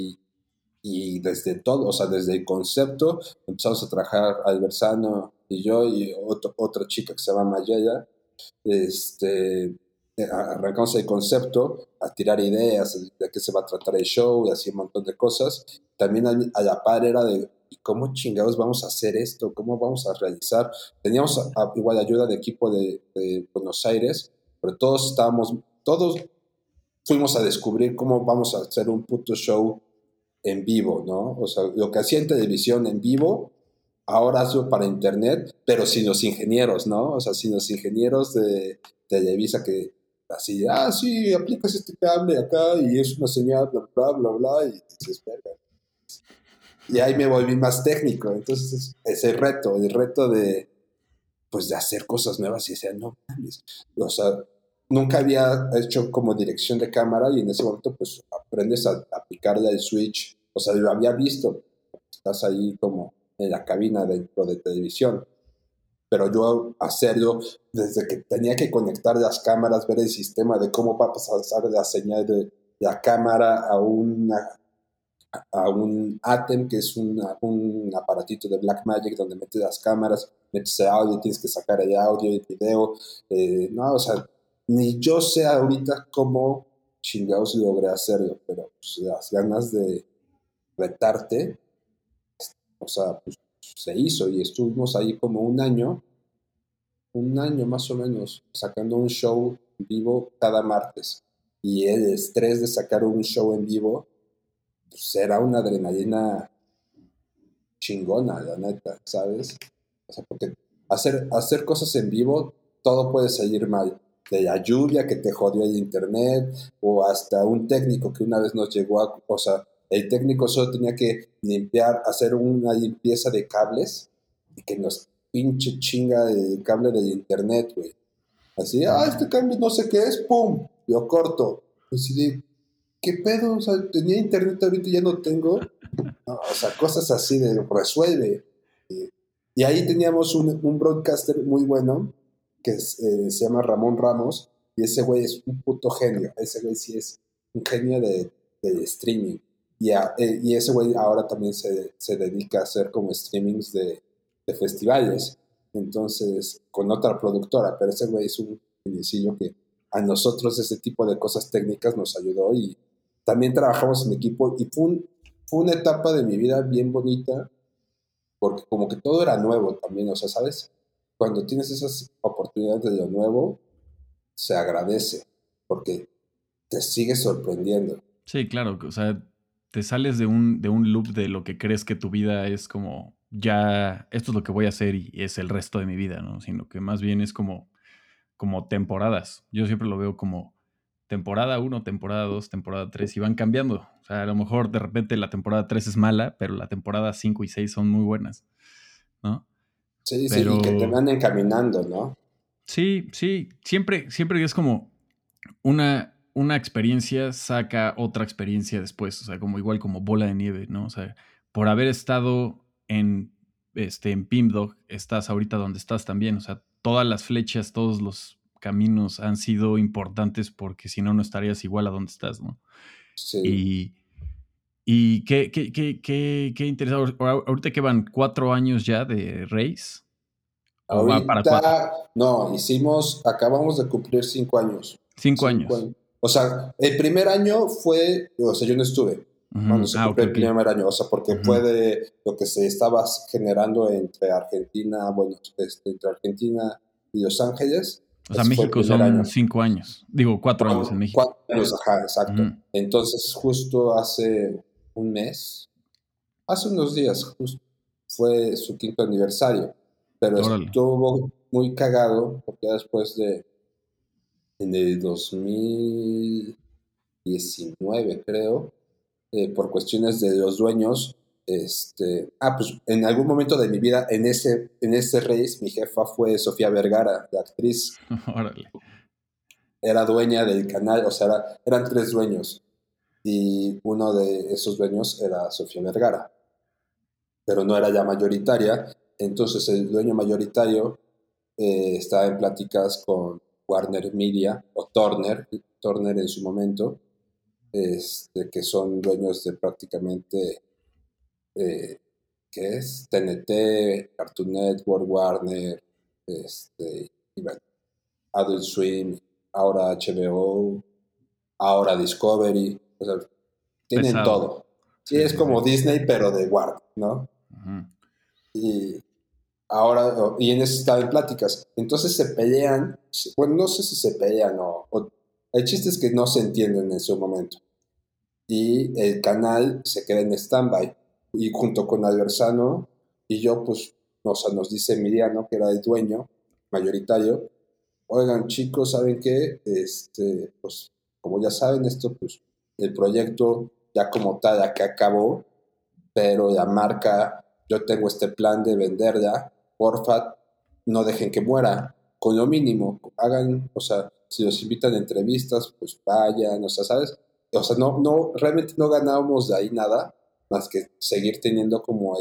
desde todo, o sea, desde el concepto, empezamos a trabajar Albersano y yo y otra chica que se llama Mayella, este, arrancamos el concepto, a tirar ideas de qué se va a tratar el show y así un montón de cosas. También a, la par era de, ¿cómo chingados vamos a hacer esto? ¿Cómo vamos a realizar? Teníamos igual ayuda de equipo de, de Buenos Aires, pero todos estábamos, todos fuimos a descubrir cómo vamos a hacer un puto show en vivo, ¿no? O sea, lo que hacía en televisión en vivo, ahora hace para internet, pero sin los ingenieros, ¿no? O sea, sin los ingenieros de Televisa que así, ah, sí, aplicas este cable acá y es una señal, bla, bla, bla, bla, y dices, Y ahí me volví más técnico, entonces ese reto, el reto de, pues, de hacer cosas nuevas y decir, no o sea, nunca había hecho como dirección de cámara y en ese momento pues aprendes a, aplicarle el switch, o sea, lo había visto, estás ahí como en la cabina dentro de televisión, pero yo hacerlo desde que tenía que conectar las cámaras, ver el sistema de cómo va a pasar la señal de la cámara a una a un ATEM, que es un aparatito de Blackmagic donde metes las cámaras, metes el audio, tienes que sacar el audio y el video. Eh, no, o sea, ni yo sé ahorita cómo chingados logré hacerlo, pero pues, las ganas de retarte, o sea, pues se hizo y estuvimos ahí como un año, un año más o menos, sacando un show vivo cada martes. Y el estrés de sacar un show en vivo, pues era una adrenalina chingona, la neta, ¿sabes? O sea, porque hacer, hacer cosas en vivo, todo puede salir mal de la lluvia que te jodió el internet, o hasta un técnico que una vez nos llegó a, o sea, el técnico solo tenía que limpiar, hacer una limpieza de cables y que nos pinche chinga el cable del internet, güey. Así, ah, este cambio no sé qué es, pum, yo corto. Así ¿qué pedo? O sea, tenía internet ahorita ya no tengo. o sea, cosas así de resuelve. Y, y ahí teníamos un, un broadcaster muy bueno que eh, se llama Ramón Ramos, y ese güey es un puto genio, ese güey sí es un genio de, streaming. Y, eh, y, ese güey ahora también se, se, dedica a hacer como streamings de, de, festivales, entonces con otra productora, pero ese güey es un geniecillo que a nosotros ese tipo de cosas técnicas nos ayudó y, también trabajamos en equipo y fue, fue una etapa de mi vida bien bonita porque como que todo era nuevo también, o sea, ¿sabes? Cuando tienes esas oportunidades de lo nuevo, se agradece porque te sigue sorprendiendo. Sí, claro, o sea, te sales de un, de un loop de lo que crees que tu vida es como, ya, esto es lo que voy a hacer y es el resto de mi vida, ¿no? Sino que más bien es como, como temporadas. Yo siempre lo veo como temporada 1, temporada 2, temporada 3 y van cambiando. O sea, a lo mejor de repente la temporada 3 es mala, pero la temporada 5 y 6 son muy buenas, ¿no? Sí, sí, y que te van encaminando, ¿no? Sí, sí, siempre, siempre es como una, una experiencia saca otra experiencia después, o sea, como igual como bola de nieve, ¿no? O sea, por haber estado en, este, en Pimdog, estás ahorita donde estás también, o sea, todas las flechas, todos los caminos han sido importantes porque si no, no estarías igual a donde estás, ¿no? Sí. Y, y qué, qué, qué, qué, qué interesante, ahorita que van cuatro años ya de Race. Ahorita, no, hicimos, acabamos de cumplir cinco años. Cinco, años. O sea, el primer año fue, o sea, yo no estuve cuando se ah, cumplió el primer año, o sea, porque fue de lo que se estaba generando entre Argentina, bueno, este, entre Argentina y Los Ángeles. O sea, México son cinco años, digo, cuatro, años en México. Cuatro años, ajá, exacto. Entonces, justo hace un mes, hace unos días, justo fue su quinto aniversario, pero estuvo muy cagado porque después de en el 2019, creo, eh, por cuestiones de los dueños. Este, ah, pues en algún momento de mi vida, en ese, en ese race, mi jefa fue Sofía Vergara, la actriz. *laughs* Órale. Era dueña del canal, o sea, eran tres dueños. Y uno de esos dueños era Sofía Vergara. Pero no era ya mayoritaria. Entonces el dueño mayoritario eh, estaba en pláticas con Warner Media o Turner, Turner en su momento, que son dueños de prácticamente, eh, ¿qué es? TNT, Cartoon Network, Warner, este, Adult Swim, ahora HBO, ahora Discovery, o sea, tienen todo. Sí, es como Disney, pero de Warner, ¿no? Y ahora, y en eso estaba en pláticas. Entonces se pelean, bueno, no sé si se pelean o, el chiste es que no se entienden en su momento. Y el canal se queda en stand-by. Y junto con Adversano y yo, pues, o sea, nos dice Miriano, que era el dueño mayoritario, oigan chicos, ¿saben qué? Este, pues, como ya saben, esto, pues, el proyecto ya como tal, ya que acabó, pero la marca, yo tengo este plan de venderla porfa, no dejen que muera, con lo mínimo, hagan, o sea, si los invitan a entrevistas, pues vayan, o sea, ¿sabes? O sea, no, no, realmente no ganábamos de ahí nada, más que seguir teniendo como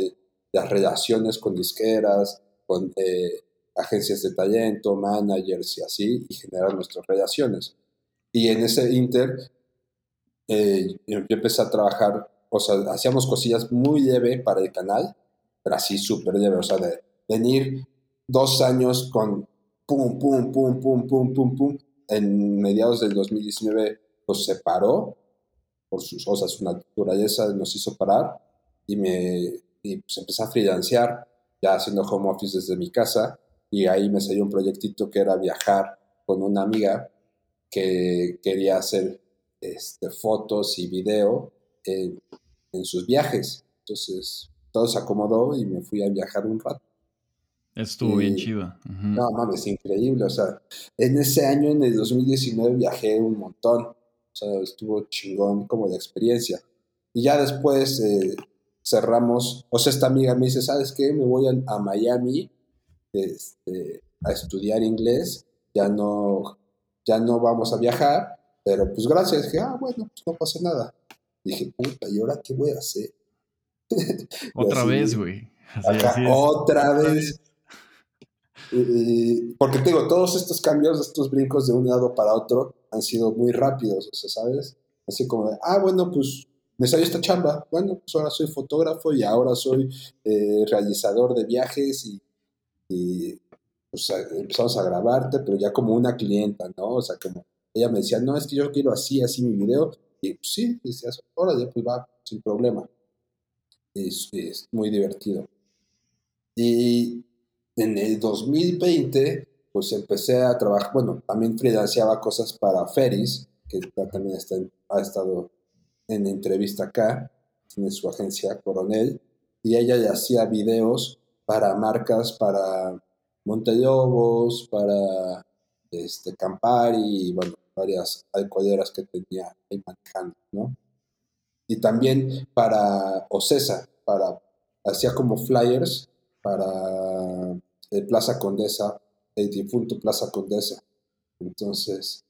las relaciones con disqueras, con eh, agencias de talento, managers y así, y generar nuestras relaciones. Y en ese inter, eh, yo empecé a trabajar, o sea, hacíamos cosillas muy leve para el canal, pero así súper leve, o sea, de venir dos años con pum, pum, pum, pum, pum, pum, pum. En mediados del 2019 nos separó, por sus, sea, su naturaleza nos hizo parar y me y pues empecé a freelancear, ya haciendo home office desde mi casa y ahí me salió un proyectito que era viajar con una amiga que quería hacer este, fotos y video en, en sus viajes. Entonces todo se acomodó y me fui a viajar un rato. Estuvo bien chido. No, mames, increíble. O sea, en ese año, en el 2019, viajé un montón. O sea, estuvo chingón como de experiencia. Y ya después eh, cerramos. O sea, esta amiga me dice, ¿sabes qué? Me voy a, Miami este, a estudiar inglés. Ya no, ya no vamos a viajar. Pero pues gracias. Dije, ah, bueno, pues no pasa nada. dije, puta, ¿y ahora qué voy a hacer? *laughs* Otra vez, güey. otra vez porque te digo, todos estos cambios, estos brincos de un lado para otro han sido muy rápidos, o sea, ¿sabes? Así como de, ah, bueno, pues me salió esta chamba, bueno, pues ahora soy fotógrafo y ahora soy eh, realizador de viajes y, y pues, empezamos a grabarte, pero ya como una clienta, ¿no? O sea, como ella me decía, no, es que yo quiero así, así mi video, Y pues, sí, decías, órale, pues va, sin problema. Es, es muy divertido. Y en el 2020, pues empecé a trabajar, bueno, también freelanceaba cosas para Ferris, que también está ha estado en entrevista acá, en su agencia Coronel, y ella ya hacía videos para marcas, para Montelobos, para este, Campari, y bueno, varias alcoholeras que tenía ahí manejando, ¿no? Y también para Ocesa, para, hacía como flyers para el Plaza Condesa, el difunto Plaza Condesa. Entonces,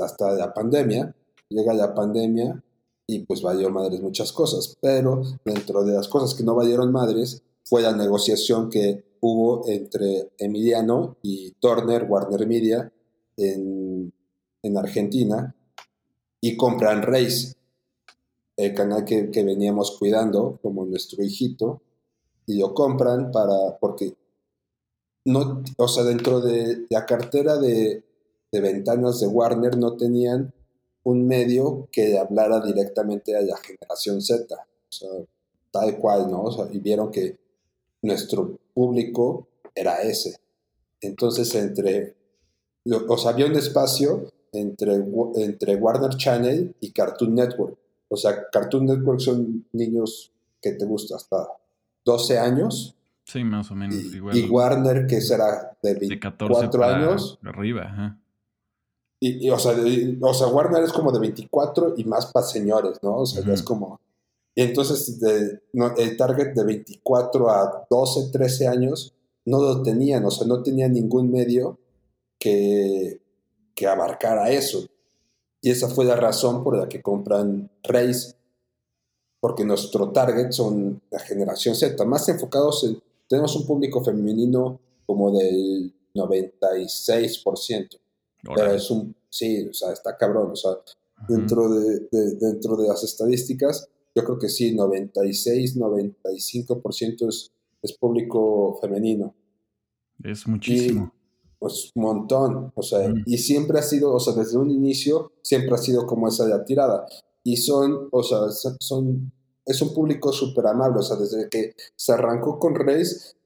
hasta la pandemia, llega la pandemia y pues valió madres muchas cosas, pero dentro de las cosas que no valieron madres fue la negociación que hubo entre Emiliano y Turner, Warner Media, en, en Argentina, y compran Race, el canal que, veníamos cuidando como nuestro hijito, y lo compran para, porque no, o sea, dentro de la cartera de, de ventanas de Warner no tenían un medio que hablara directamente a la generación Z, o sea, tal cual, ¿no? O sea, y vieron que nuestro público era ese. Entonces, entre, o sea, había un espacio entre, entre Warner Channel y Cartoon Network. O sea, Cartoon Network son niños que te gusta hasta 12 años. Sí, más o menos. Y, igual. y Warner, que será de 24 años. Arriba, ajá. Y, o, sea, o, sea, Warner es como de 24 y más para señores, ¿no? O sea, es como... Y entonces de, el target de 24 a 12, 13 años no lo tenían, o sea, no tenían ningún medio que, que abarcara eso. Y esa fue la razón por la que compran Race, porque nuestro target son la generación Z, más enfocados en, tenemos un público femenino como del 96%, pero es un, sí, o sea, está cabrón, o sea, dentro de, dentro de las estadísticas, yo creo que sí, 96, 95% es, es público femenino. Es muchísimo. Pues un montón, o sea, y siempre ha sido, o sea, desde un inicio, siempre ha sido como esa de tirada. Y son, o sea, son, es un público súper amable, o sea, desde que se arrancó con Reyes,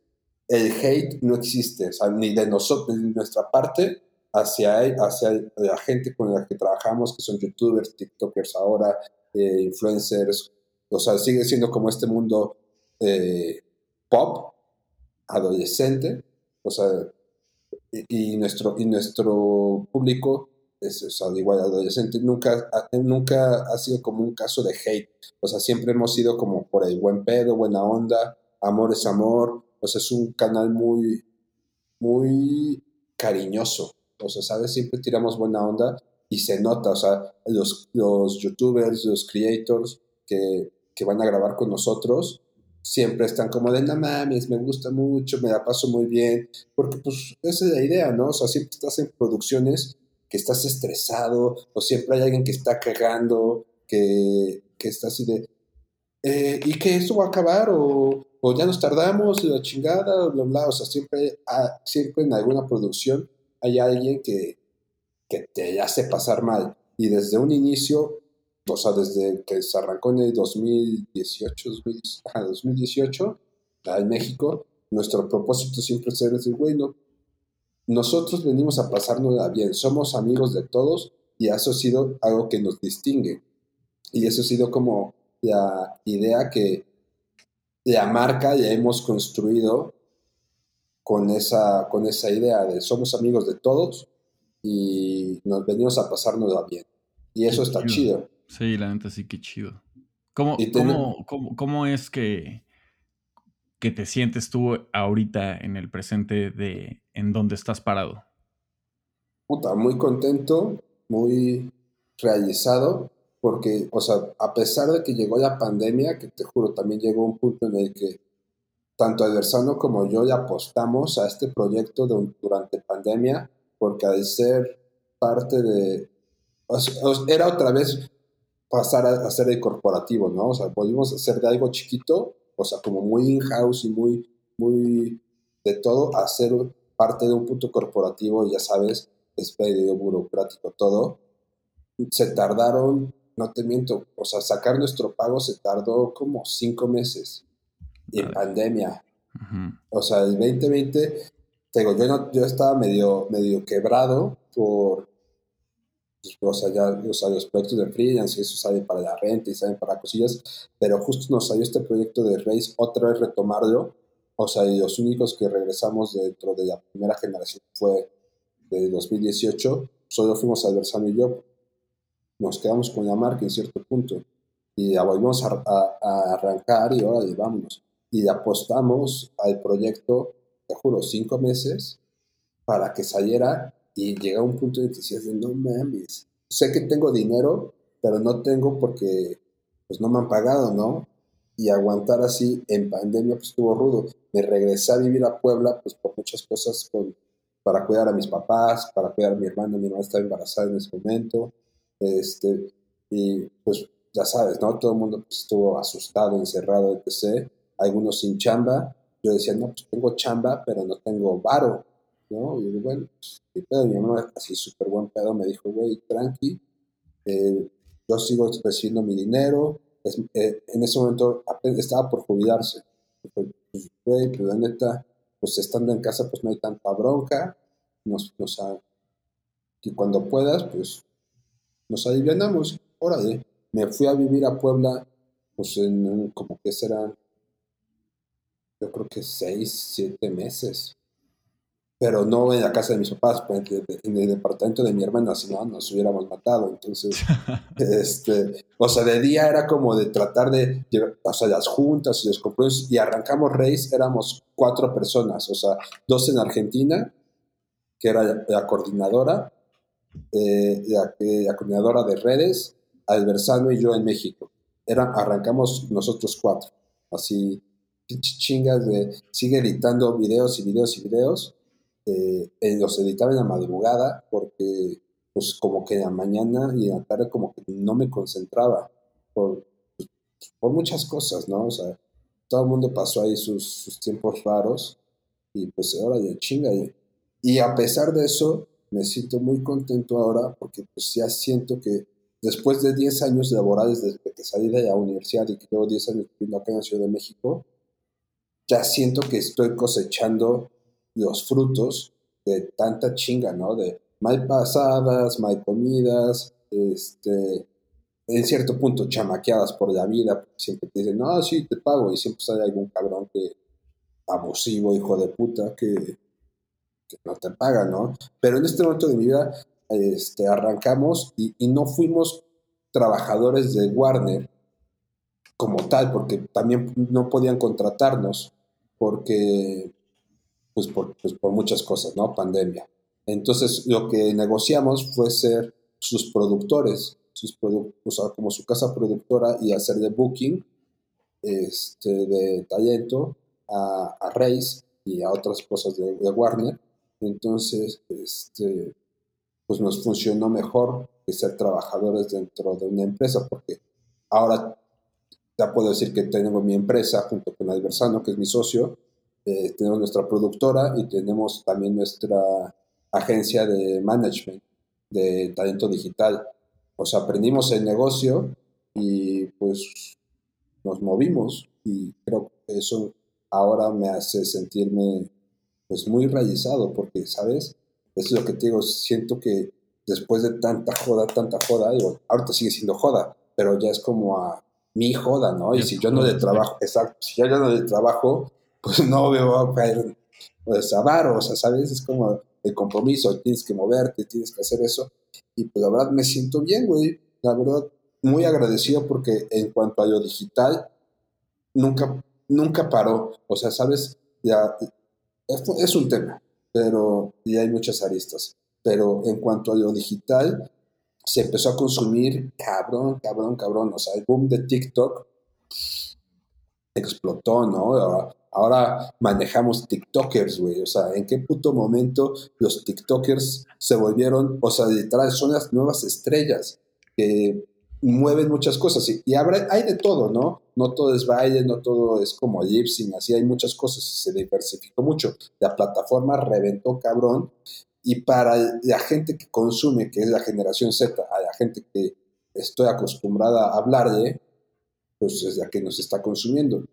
el hate no existe, o sea, ni de nosotros, ni de nuestra parte, hacia, hacia la gente con la que trabajamos, que son youtubers, tiktokers ahora, eh, influencers, o sea, sigue siendo como este mundo eh, pop, adolescente, o sea, y, nuestro, y nuestro público es, o sea, igual adolescente, nunca, nunca ha sido como un caso de hate, o sea, siempre hemos sido como por el buen pedo, buena onda, amor es amor, o sea, es un canal muy, muy cariñoso, o sea, ¿sabes? Siempre tiramos buena onda y se nota, o sea, los, los youtubers, los creators que, que van a grabar con nosotros, siempre están como de, no mames, me gusta mucho, me la paso muy bien, porque pues esa es la idea, ¿no? O sea, siempre estás en producciones que estás estresado, o siempre hay alguien que está cagando, que, que está así de, eh, y que esto va a acabar, o, o ya nos tardamos, la chingada, bla, bla, o sea, siempre, siempre en alguna producción hay alguien que, que te hace pasar mal, y desde un inicio o sea, desde que se arrancó en el 2018, 2018, *laughs* en México, nuestro propósito siempre es decir, güey, nosotros venimos a pasarnos bien, somos amigos de todos y eso ha sido algo que nos distingue. Y eso ha sido como la idea que la marca ya hemos construido con esa, con esa idea de somos amigos de todos y nos venimos a pasarnos bien. Y eso está chido. Sí, la neta sí, qué chido. ¿Cómo, cómo, es que, que te sientes tú ahorita en el presente de en dónde estás parado? Puta, muy contento, muy realizado, porque, o sea, a pesar de que llegó la pandemia, que te juro, también llegó un punto en el que tanto Adversano como yo ya apostamos a este proyecto durante pandemia, porque al ser parte de... era otra vez pasar a, hacer el corporativo, ¿no? O sea, volvimos a hacer de algo chiquito, o sea, como muy in-house y muy, muy de todo, a ser parte de un punto corporativo, ya sabes, es medio burocrático todo. Se tardaron no te miento, o sea, sacar nuestro pago se tardó como cinco meses en pandemia. O sea, el 2020, te digo, yo, yo estaba medio, medio quebrado por, o sea, ya o sea, los proyectos de freelance, eso sale para la renta y salen para cosillas, pero justo nos salió este proyecto de Race otra vez retomarlo, o sea, y los únicos que regresamos dentro de la primera generación fue de 2018, solo fuimos Alversano y yo, nos quedamos con la marca en cierto punto y la volvimos a, arrancar y ahora vámonos. Y apostamos al proyecto, te juro, cinco meses para que saliera y llega un punto en que decías de no mames, sé que tengo dinero, pero no tengo porque pues no me han pagado, ¿no? Y aguantar así en pandemia pues estuvo rudo. Me regresé a vivir a Puebla pues por muchas cosas con, para cuidar a mis papás, para cuidar a mi hermana, mi hermana estaba embarazada en ese momento, este, y pues ya sabes, ¿no? Todo el mundo pues, estuvo asustado, encerrado, etc. Algunos sin chamba. Yo decía, no, pues tengo chamba, pero no tengo varo, ¿no? Y bueno, pues, pedo? Mi mamá, así súper buen pedo, me dijo, güey, tranqui, eh, yo sigo recibiendo mi dinero. Eh, en ese momento estaba por jubilarse. Pues, güey, pues la neta, pues estando en casa, pues no hay tanta bronca. Nos, nos, y cuando puedas, pues nos alivianamos, órale, me fui a vivir a Puebla, pues en como que serán, yo creo que seis, siete meses. Pero no en la casa de mis papás, pues, en el departamento de mi hermana, si no, nos hubiéramos matado. Entonces, *laughs* este, o sea, de día era como de tratar de, o sea, las juntas y los compromisos, y arrancamos Reis, éramos cuatro personas, o sea, dos en Argentina, que era la coordinadora, eh, la, la, coordinadora de redes, Alversano y yo en México. Era, arrancamos nosotros cuatro. Así, chingas de, sigue editando videos y videos y videos. Eh, los editaba en la madrugada porque, pues, como que en la mañana y en la tarde, como que no me concentraba por, por muchas cosas, ¿no? O sea, todo el mundo pasó ahí sus, sus tiempos raros y pues ahora de chinga. Y a pesar de eso, me siento muy contento ahora porque pues ya siento que después de 10 años laborales desde que salí de la universidad y que llevo 10 años viviendo acá en la Ciudad de México, ya siento que estoy cosechando los frutos de tanta chinga, ¿no? De mal pasadas, mal comidas, este, en cierto punto chamaqueadas por la vida, siempre te dicen, no, sí, te pago, y siempre sale algún cabrón que abusivo, hijo de puta, que no te pagan, ¿no? Pero en este momento de mi vida este, arrancamos y, no fuimos trabajadores de Warner como tal, porque también no podían contratarnos, porque, pues por, pues por muchas cosas, ¿no? Pandemia. Entonces, lo que negociamos fue ser sus productores, sus sea, como su casa productora y hacer de booking este, de talento a, a Reis y a otras cosas de Warner entonces, este, pues nos funcionó mejor que ser trabajadores dentro de una empresa, porque ahora ya puedo decir que tengo mi empresa junto con Alversano, que es mi socio, eh, tenemos nuestra productora y tenemos también nuestra agencia de management de talento digital. O sea, aprendimos el negocio y pues nos movimos y creo que eso ahora me hace sentirme pues muy realizado, porque, ¿sabes? Eso es lo que te digo, siento que después de tanta joda, tanta joda, digo, ahorita sigue siendo joda, pero ya es como a mi joda, ¿no? Y si yo no le trabajo, exacto, si yo no le trabajo, pues no veo a caer pues, avaro, o sea, ¿sabes? Es como el compromiso, tienes que moverte, tienes que hacer eso. Y pues la verdad me siento bien, güey. La verdad, muy agradecido porque en cuanto a lo digital, nunca, nunca paró. O sea, ¿sabes? Ya es un tema, pero y hay muchas aristas. Pero en cuanto a lo digital, se empezó a consumir cabrón, cabrón, cabrón. O sea, el boom de TikTok explotó, ¿no? Ahora, manejamos TikTokers, güey. O sea, ¿en qué puto momento los TikTokers se volvieron, o sea, literal, son las nuevas estrellas que mueven muchas cosas y, y hay de todo, ¿no? No todo es baile, no todo es como lip así hay muchas cosas y se diversificó mucho. La plataforma reventó cabrón y para la gente que consume, que es la generación Z, a la gente que estoy acostumbrada a hablar de, pues es la que nos está consumiendo.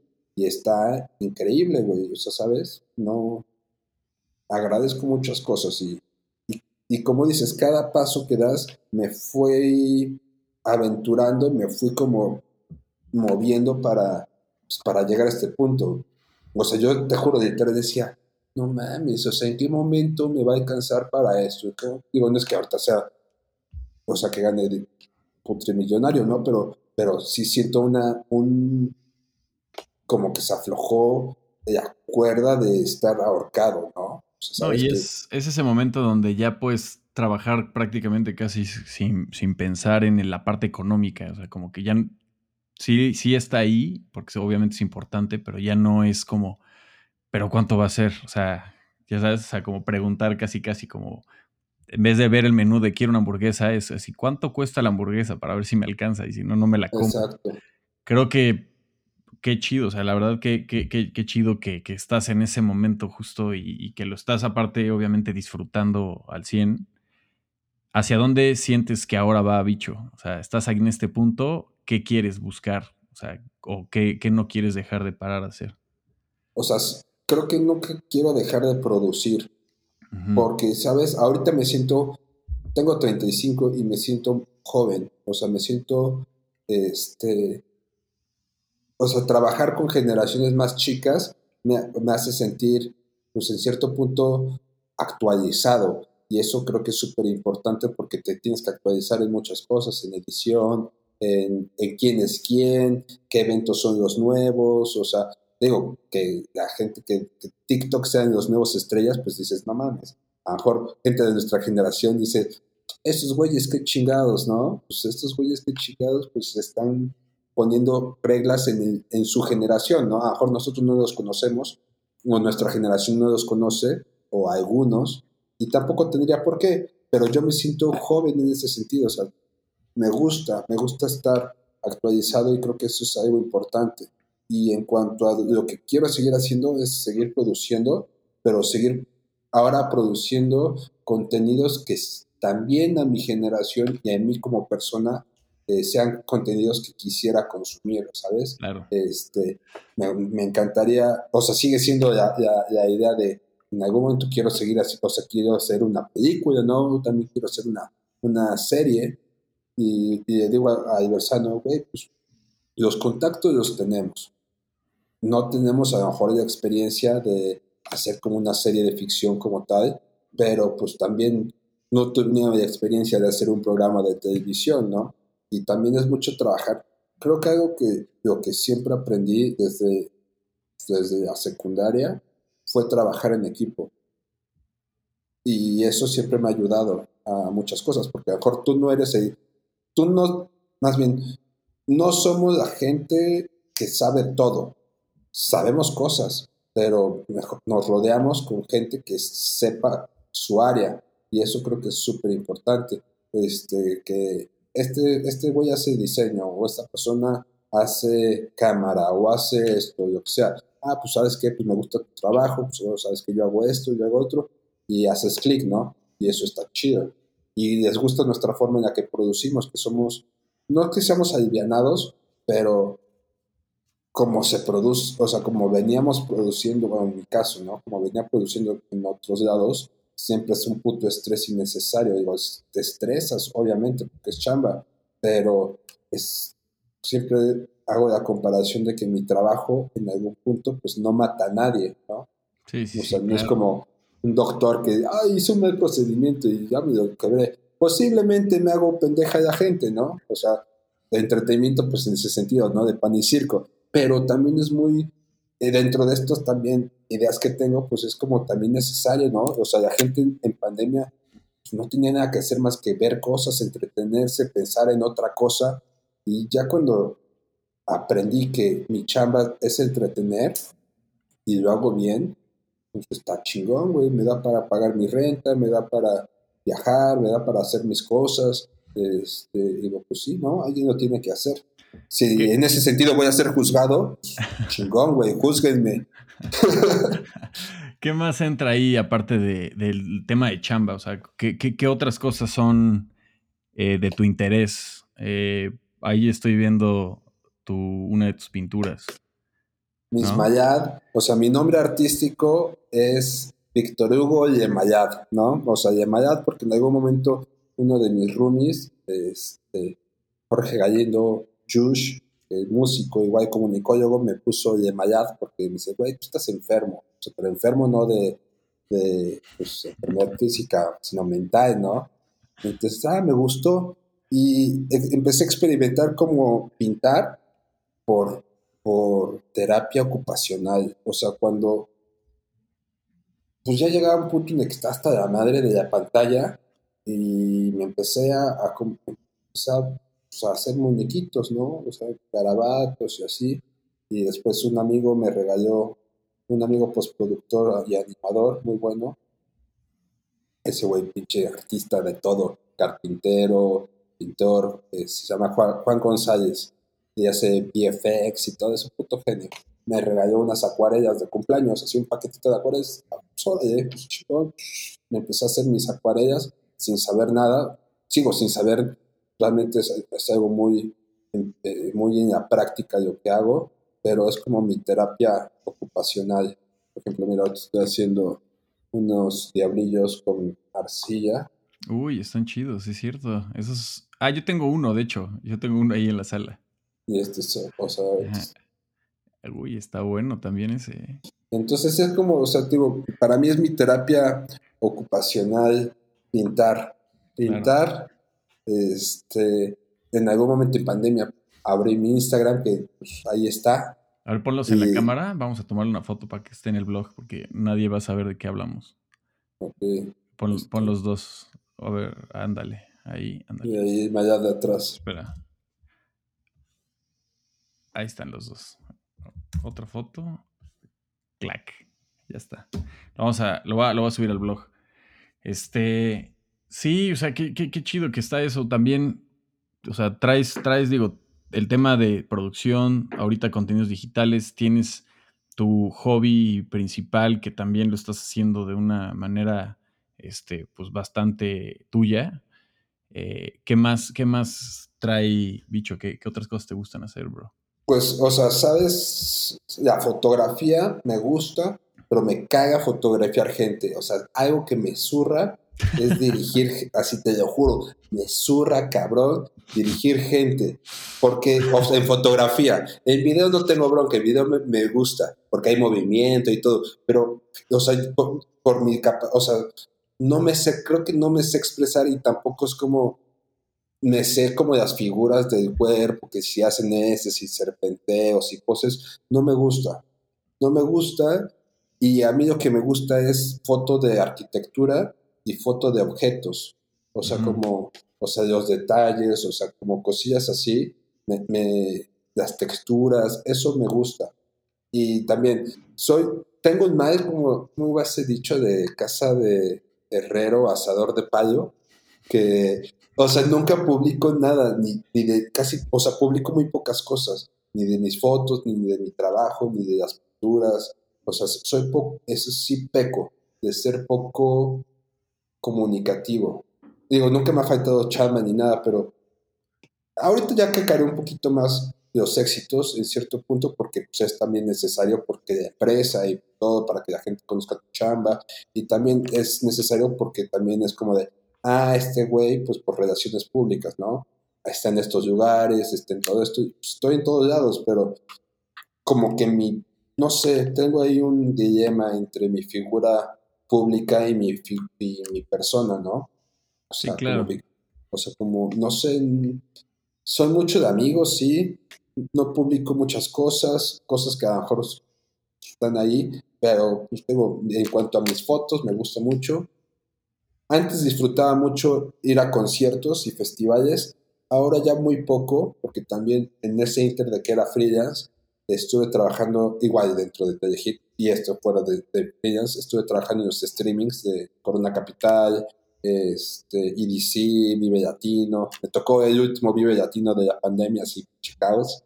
Y está increíble, güey. O sea, ¿sabes? No. Agradezco muchas cosas y, y, como dices, cada paso que das me fue aventurando, me fui como moviendo para, pues, para llegar a este punto. O sea, yo te juro, de decía, no mames, o sea, ¿en qué momento me va a alcanzar para esto? Digo, no es que ahorita sea, o sea, que gane de millonario, ¿no? Pero, pero sí siento una, un, como que se aflojó la cuerda de estar ahorcado, ¿no? no, y es, es, ese momento donde ya puedes trabajar prácticamente casi sin, sin pensar en la parte económica, o sea, como que ya sí, sí está ahí, porque obviamente es importante, pero ya no es como pero ¿cuánto va a ser? O sea, ya sabes, o sea, como preguntar casi, casi como, en vez de ver el menú de quiero una hamburguesa, es así, ¿cuánto cuesta la hamburguesa para ver si me alcanza? Y si no, no me la compro. Exacto. Creo que qué chido, o sea, la verdad que qué chido que, que, estás en ese momento justo y, que lo estás aparte, obviamente, disfrutando al 100. ¿Hacia dónde sientes que ahora va bicho? O sea, estás ahí en este punto, ¿qué quieres buscar? O sea, o qué, qué no quieres dejar de parar a hacer. O sea, creo que nunca quiero dejar de producir. Porque, ¿sabes? Ahorita me siento, tengo 35 y me siento joven. O sea, me siento, este, o sea, trabajar con generaciones más chicas me, hace sentir, pues en cierto punto, actualizado. Y eso creo que es súper importante porque te tienes que actualizar en muchas cosas, en edición, en, en, quién es quién, qué eventos son los nuevos, o sea, digo, que la gente que, TikTok sean los nuevos estrellas, pues dices, no mames. A lo mejor gente de nuestra generación dice, estos güeyes qué chingados, ¿no? Pues estos güeyes qué chingados, pues están poniendo reglas en, en su generación, ¿no? A lo mejor nosotros no los conocemos, o nuestra generación no los conoce, o algunos, y tampoco tendría por qué, pero yo me siento joven en ese sentido, o sea, me gusta, me gusta estar actualizado y creo que eso es algo importante. Y en cuanto a lo que quiero seguir haciendo es seguir produciendo, pero seguir ahora produciendo contenidos que también a mi generación y a mí como persona eh, sean contenidos que quisiera consumir, ¿sabes? Claro. Este, me, encantaría, o sea, sigue siendo la, la, idea de en algún momento quiero seguir así, o sea, quiero hacer una película, ¿no? También quiero hacer una, una serie. Y, y le digo a, a Iversano, güey, pues los contactos los tenemos no tenemos a lo mejor la experiencia de hacer como una serie de ficción como tal, pero pues también no tenía la experiencia de hacer un programa de televisión, ¿no? Y también es mucho trabajar. Creo que algo que lo que siempre aprendí desde, desde la secundaria fue trabajar en equipo. Y eso siempre me ha ayudado a muchas cosas, porque a lo mejor tú no eres el, tú no, más bien, no somos la gente que sabe todo sabemos cosas, pero nos rodeamos con gente que sepa su área y eso creo que es súper importante. Este, que este, este güey hace diseño o esta persona hace cámara o hace esto, lo que sea. Ah, pues sabes que pues me gusta tu trabajo, pues sabes que yo hago esto, yo hago otro y haces clic, ¿no? Y eso está chido. Y les gusta nuestra forma en la que producimos, que somos, no que seamos alivianados, pero como se produce, o sea, como veníamos produciendo, bueno, en mi caso, ¿no? Como venía produciendo en otros lados, siempre es un puto estrés innecesario. Digo, te estresas, obviamente, porque es chamba, pero es, siempre hago la comparación de que mi trabajo en algún punto, pues no mata a nadie, ¿no? Sí, sí. O sea, no es como un doctor que, ay, hizo un mal procedimiento y ya me lo quebré. Posiblemente me hago pendeja de la gente, ¿no? O sea, de entretenimiento, pues en ese sentido, ¿no? De pan y circo pero también es muy, eh, dentro de estos también ideas que tengo, pues es como también necesario, ¿no? O sea, la gente en, pandemia pues, no tenía nada que hacer más que ver cosas, entretenerse, pensar en otra cosa, y ya cuando aprendí que mi chamba es entretener y lo hago bien, pues está chingón, güey, me da para pagar mi renta, me da para viajar, me da para hacer mis cosas, este, digo, pues sí, ¿no? Alguien lo tiene que hacer. Si en ese sentido voy a ser juzgado, *laughs* chingón, güey, juzguenme. ¿Qué más entra ahí aparte del tema de chamba? O sea, ¿qué, otras cosas son eh, de tu interés eh, ahí estoy viendo tu, una de tus pinturas. Mismayad, o sea, mi nombre artístico es Víctor Hugo Yemayad, ¿no? O sea, Yemayad porque en algún momento uno de mis roomies, este, Jorge Gallendo Jush, el músico, igual comunicólogo, me puso Yemayad porque me dice, güey, tú estás enfermo, o sea, pero enfermo no de, de pues, enfermedad física, sino mental, ¿no? Entonces, ah, me gustó y e, empecé a experimentar como pintar por por terapia ocupacional. O sea, cuando pues ya llegaba un punto en el que estaba hasta la madre de la pantalla y me empecé a, a, pues, a, hacer muñequitos, ¿no? O sea, garabatos y así. Y después un amigo me regaló, un amigo postproductor y animador muy bueno. Ese güey, pinche artista de todo, carpintero, pintor, eh, se llama Juan González y hace VFX y todo eso, puto genio. Me regaló unas acuarelas de cumpleaños, así un paquetito de acuarelas. Pues, me empecé a hacer mis acuarelas sin saber nada. Sigo sin saber, realmente es, algo muy, eh, muy en la práctica lo que hago, pero es como mi terapia ocupacional. Por ejemplo, mira, estoy haciendo unos diablillos con arcilla. Uy, están chidos, es cierto. Esos... Ah, yo tengo uno, de hecho. Yo tengo uno ahí en la sala. Y este, o sea, Uy, está bueno también ese. Entonces es como, o sea, digo, para mí es mi terapia ocupacional pintar. Pintar, este, en algún momento en pandemia abrí mi Instagram, que pues, ahí está. A ver, ponlos en la cámara, vamos a tomar una foto para que esté en el blog, porque nadie va a saber de qué hablamos. Ok. Pon, este los dos. A ver, ándale, ahí, ándale. Y ahí, allá de atrás. Espera. Ahí están los dos. Otra foto. Clac. Ya está. Vamos a, lo voy a, subir al blog. Este. Sí, o sea, qué, chido que está eso. También, o sea, traes, traes, digo, el tema de producción, ahorita contenidos digitales, tienes tu hobby principal que también lo estás haciendo de una manera, este, pues bastante tuya. Eh, ¿qué, más, ¿Qué más trae, bicho? ¿Qué, ¿Qué otras cosas te gustan hacer, bro? Pues, o sea, sabes, la fotografía me gusta, pero me caga fotografiar gente. O sea, algo que me zurra es dirigir, así te lo juro, me zurra, cabrón, dirigir gente. Porque, o sea, en fotografía, en video no tengo bronca, el video me, gusta, porque hay movimiento y todo, pero, o sea, por, mi capa, o sea, no me sé, creo que no me sé expresar y tampoco es como me sé como las figuras del cuerpo, que si hacen ese, si serpenteos y cosas, no me gusta. No me gusta y a mí lo que me gusta es foto de arquitectura y foto de objetos. O sea, como, o sea, los detalles, o sea, como cosillas así, me, las texturas, eso me gusta. Y también soy, tengo un mal, como, como hace dicho, de casa de herrero, asador de payo, que o sea, nunca publico nada, ni, ni, de casi, o sea, publico muy pocas cosas, ni de mis fotos, ni de mi trabajo, ni de las pinturas. O sea, soy poco, eso sí peco, de ser poco comunicativo. Digo, nunca me ha faltado chamba ni nada, pero ahorita ya que caeré un poquito más de los éxitos en cierto punto, porque pues, es también necesario porque de empresa y todo para que la gente conozca tu chamba, y también es necesario porque también es como de, ah, este güey, pues por relaciones públicas, ¿no? Está en estos lugares, está en todo esto, pues, estoy en todos lados, pero como que mi, no sé, tengo ahí un dilema entre mi figura pública y mi, mi persona, ¿no? O sea, sí, claro. o sea, como, no sé, soy mucho de amigos, sí, no publico muchas cosas, cosas que a lo mejor están ahí, pero pues en cuanto a mis fotos, me gusta mucho, antes disfrutaba mucho ir a conciertos y festivales, ahora ya muy poco, porque también en ese inter de que era freelance, estuve trabajando igual dentro de Telehit y esto fuera de, freelance, estuve trabajando en los streamings de Corona Capital, este, EDC, Vive Latino. Me tocó el último Vive Latino de la pandemia, así, chicaos.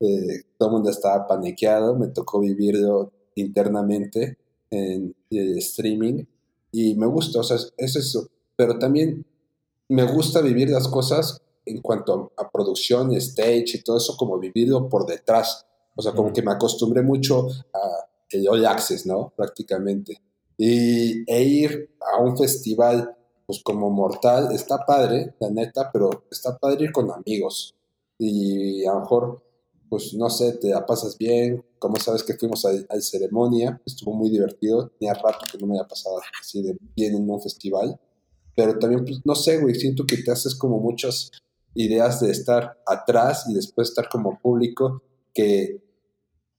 Eh, todo el mundo estaba paniqueado, me tocó vivirlo internamente en el streaming y me gusta, o sea, es eso. Pero también me gusta vivir las cosas en cuanto a, producción, stage y todo eso, como vivido por detrás. O sea, como que me acostumbré mucho a el All Access, ¿no? Prácticamente. Y, e ir a un festival, pues como mortal, está padre, la neta, pero está padre ir con amigos. Y a lo mejor, pues no sé, te la pasas bien. Como sabes que fuimos a, a ceremonia, estuvo muy divertido. Tenía rato que no me había pasado así de bien en un festival. Pero también, pues no sé, güey, siento que te haces como muchas ideas de estar atrás y después estar como público que,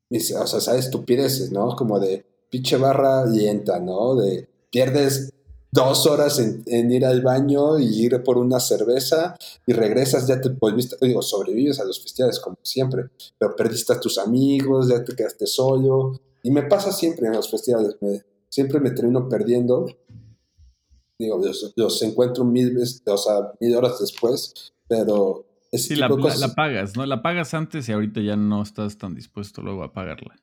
o sea, sabes estupideces, ¿no? Como de pinche barra lenta, ¿no? De pierdes dos horas en, ir al baño y ir por una cerveza y regresas, ya te volviste, digo, sobrevives a los festivales como siempre, pero perdiste a tus amigos, ya te quedaste solo. Y me pasa siempre en los festivales, siempre me termino perdiendo. Digo, los, encuentro mil veces, o sea, mil horas después, pero sí, la, la, pagas, ¿no? La pagas antes y ahorita ya no estás tan dispuesto luego a pagarla.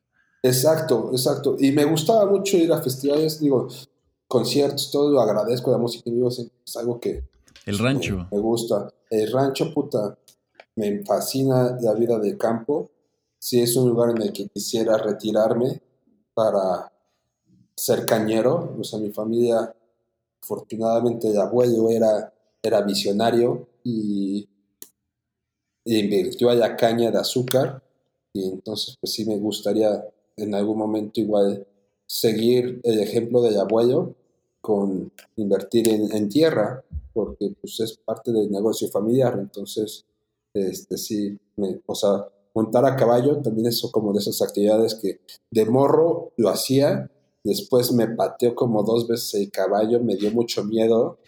Exacto, exacto. Y me gustaba mucho ir a festivales, digo, conciertos, todo lo agradezco, la música en vivo es algo que... El rancho. Me, gusta. El rancho, puta, me fascina la vida de campo. Sí, es un lugar en el que quisiera retirarme para ser cañero. O sea, mi familia, afortunadamente, el abuelo era, era visionario y invirtió a la caña de azúcar. Y entonces pues sí me gustaría en algún momento igual seguir el ejemplo del abuelo con invertir en, tierra porque pues es parte del negocio familiar. Entonces este sí me, o sea montar a caballo también es como de esas actividades que de morro lo hacía después me pateó como dos veces el caballo me dio mucho miedo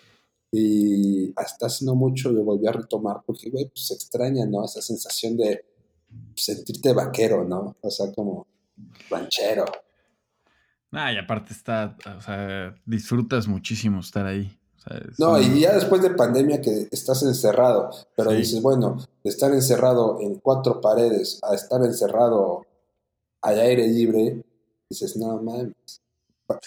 y hasta hace no mucho lo volví a retomar porque, güey, pues se extraña, ¿no? Esa sensación de sentirte vaquero, ¿no? O sea, como ranchero. Ah, y aparte está, o sea, disfrutas muchísimo estar ahí. no, y ya después de pandemia que estás encerrado, pero dices, bueno, de estar encerrado en cuatro paredes a estar encerrado al aire libre, dices, no mames,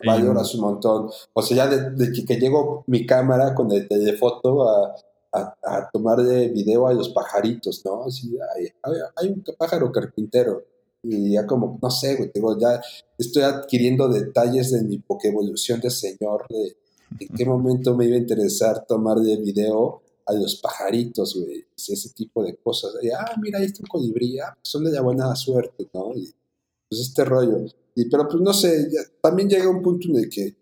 valoras un montón. O sea, ya de, que llego mi cámara con el telefoto a, a, a tomarle video a los pajaritos, ¿no? Así, hay, hay, un pájaro carpintero. Y ya como, no sé, güey, digo, ya estoy adquiriendo detalles de mi evolución de señor, de en qué *laughs* momento me iba a interesar tomarle video a los pajaritos, güey, ese tipo de cosas. Y, ah, mira, ahí está un colibrí, ah, son de la buena suerte, ¿no? Y pues este rollo pero pues no sé, también llega un punto en el que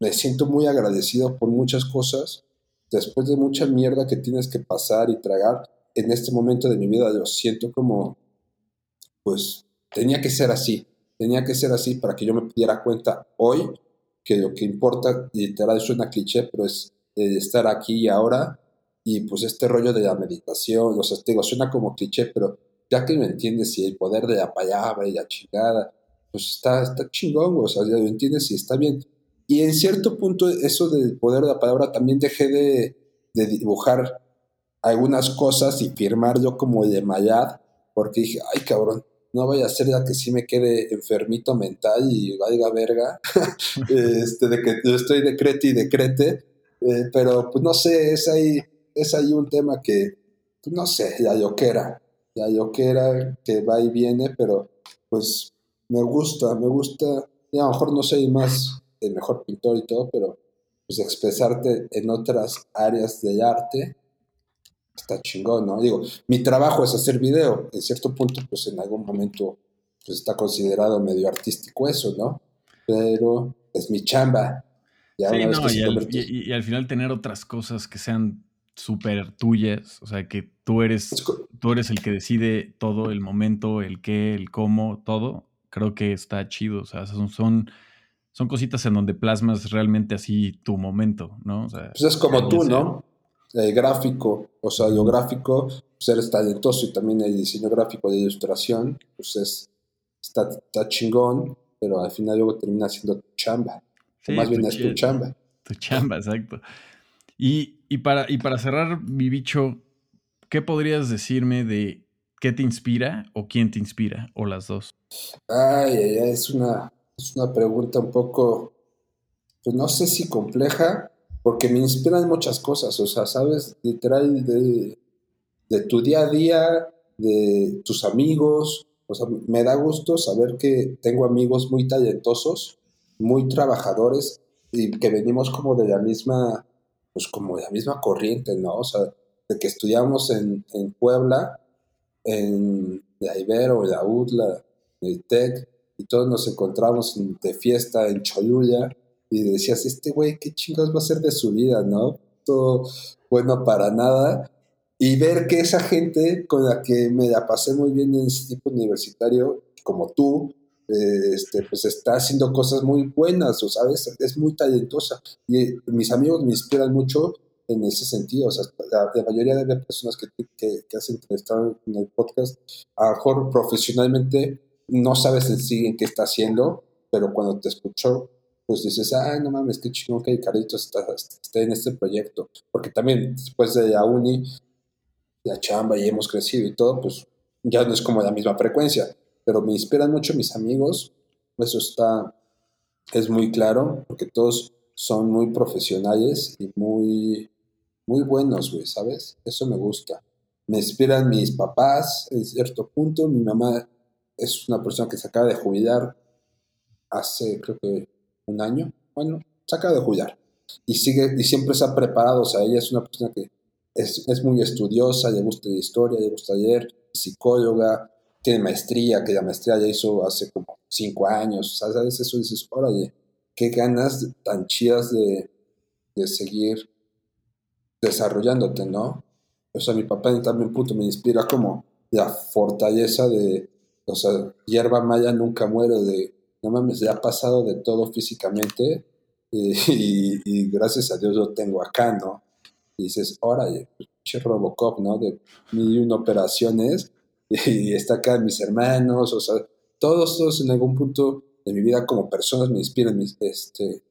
me siento muy agradecido por muchas cosas. Después de mucha mierda que tienes que pasar y tragar, en este momento de mi vida lo siento como, pues tenía que ser así. Tenía que ser así para que yo me diera cuenta hoy que lo que importa, literal, una cliché, pero es estar aquí y ahora. Y pues este rollo de la meditación, o sea, suena como cliché, pero ya que me entiendes, y el poder de la palabra y la chingada, pues está, está chingón, o sea, ya lo entiendes y está bien. Y en cierto punto eso del poder de la palabra también dejé de, dibujar algunas cosas y firmar yo como de mayad, porque dije, ay cabrón, no vaya a ser ya que sí me quede enfermito mental y valga verga, *laughs* este, de que yo estoy decrete y decrete, eh, pero pues no sé, es ahí, es ahí un tema que, pues no sé, ya yo que era, ya yo que era, que va y viene, pero pues me gusta, me gusta, y a lo mejor no soy más el mejor pintor y todo, pero pues expresarte en otras áreas del arte está chingón, ¿no? Digo, mi trabajo es hacer video, en cierto punto, pues en algún momento pues está considerado medio artístico eso, ¿no? Pero es mi chamba. sí, no, y, al, final tener otras cosas que sean súper tuyas, o sea, que tú eres, tú eres el que decide todo, el momento, el qué, el cómo, todo, creo que está chido. O sea, son, son, cositas en donde plasmas realmente así tu momento, ¿no? pues es como tú, ¿no? El gráfico, o sea, lo gráfico, pues eres talentoso y también el diseño gráfico de ilustración, pues es, está, está chingón, pero al final luego termina siendo tu chamba. más bien es tu chamba. Tu chamba, exacto. Y, y, para, y para cerrar, mi bicho, ¿qué podrías decirme de ¿Qué te inspira o quién te inspira? O las dos. Ay, ay, ay es una, es una pregunta un poco, pues no sé si compleja, porque me inspiran muchas cosas, o sea, sabes, literal, de, de tu día a día, de tus amigos. O sea, me da gusto saber que tengo amigos muy talentosos, muy trabajadores y que venimos como de la misma, pues como de la misma corriente, ¿no? O sea, de que estudiamos en, en Puebla, en la Ibero, la UDLA, el TEC, y todos nos encontramos de fiesta en Cholula y decías, este güey, ¿qué chingados va a ser de su vida, no? Todo bueno para nada. Y ver que esa gente con la que me la pasé muy bien en ese tipo universitario, como tú, eh, este, pues está haciendo cosas muy buenas, o sabes, es muy talentosa. Y mis amigos me inspiran mucho en ese sentido. O sea, la, mayoría de las personas que, que, que has entrevistado en el podcast, a lo mejor profesionalmente no sabes en sí en qué está haciendo, pero cuando te escucho, pues dices, ay, no mames, qué chingón que Carlitos está, está en este proyecto. Porque también después de la uni, la chamba y hemos crecido y todo, pues ya no es como la misma frecuencia. Pero me inspiran mucho mis amigos, eso está, es muy claro, porque todos son muy profesionales y muy, muy buenos, güey, ¿sabes? Eso me gusta. Me inspiran mis papás en cierto punto. Mi mamá es una persona que se acaba de jubilar hace, creo que, un año. Bueno, se acaba de jubilar. Y, sigue, y siempre se ha preparado. O sea, ella es una persona que es, es muy estudiosa, le gusta la historia, le gusta leer, psicóloga, tiene maestría, que la maestría ya hizo hace como cinco años. O sea, ¿sabes? Eso dices, órale, qué ganas tan chidas de, de seguir desarrollándote, ¿no? O sea, mi papá también, puto, me inspira como la fortaleza de, o sea, hierba maya nunca muere, de, no mames, ya ha pasado de todo físicamente *laughs* y, gracias a Dios lo tengo acá, ¿no? Y dices, órale, pinche Robocop, ¿no? De mil y una operaciones *laughs* y está acá mis hermanos, o sea, todos, todos en algún punto de mi vida como personas me inspiran, este,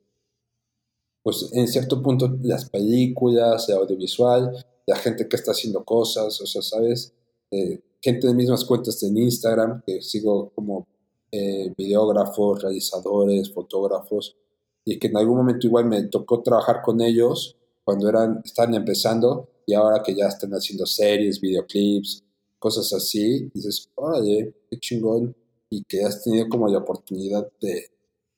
pues en cierto punto las películas, el audiovisual, la gente que está haciendo cosas, o sea, ¿sabes? Eh, gente de mismas cuentas en Instagram, que sigo como eh, videógrafos, realizadores, fotógrafos, y que en algún momento igual me tocó trabajar con ellos cuando eran, estaban empezando y ahora que ya están haciendo series, videoclips, cosas así, dices, órale, qué chingón, y que has tenido como la oportunidad de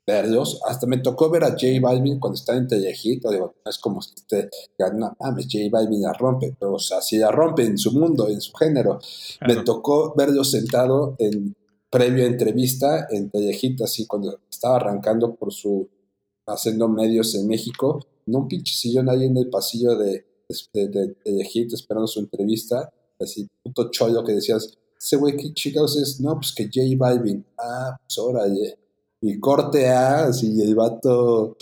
verlos. Hasta me tocó ver a J Balvin cuando estaba en Telehit, digo, es como que te no mames, J Balvin la rompe, pero o sea, si la rompe en su mundo, en su género. Me tocó verlo sentado en previo entrevista en Telehit, así cuando estaba arrancando por su, haciendo medios en México, en un pinche sillón ahí en el pasillo de, de, de, esperando su entrevista, así puto chollo que decías, ese güey, ¿qué chicos es? No, pues que J Balvin, ah, pues órale y corte A, así el vato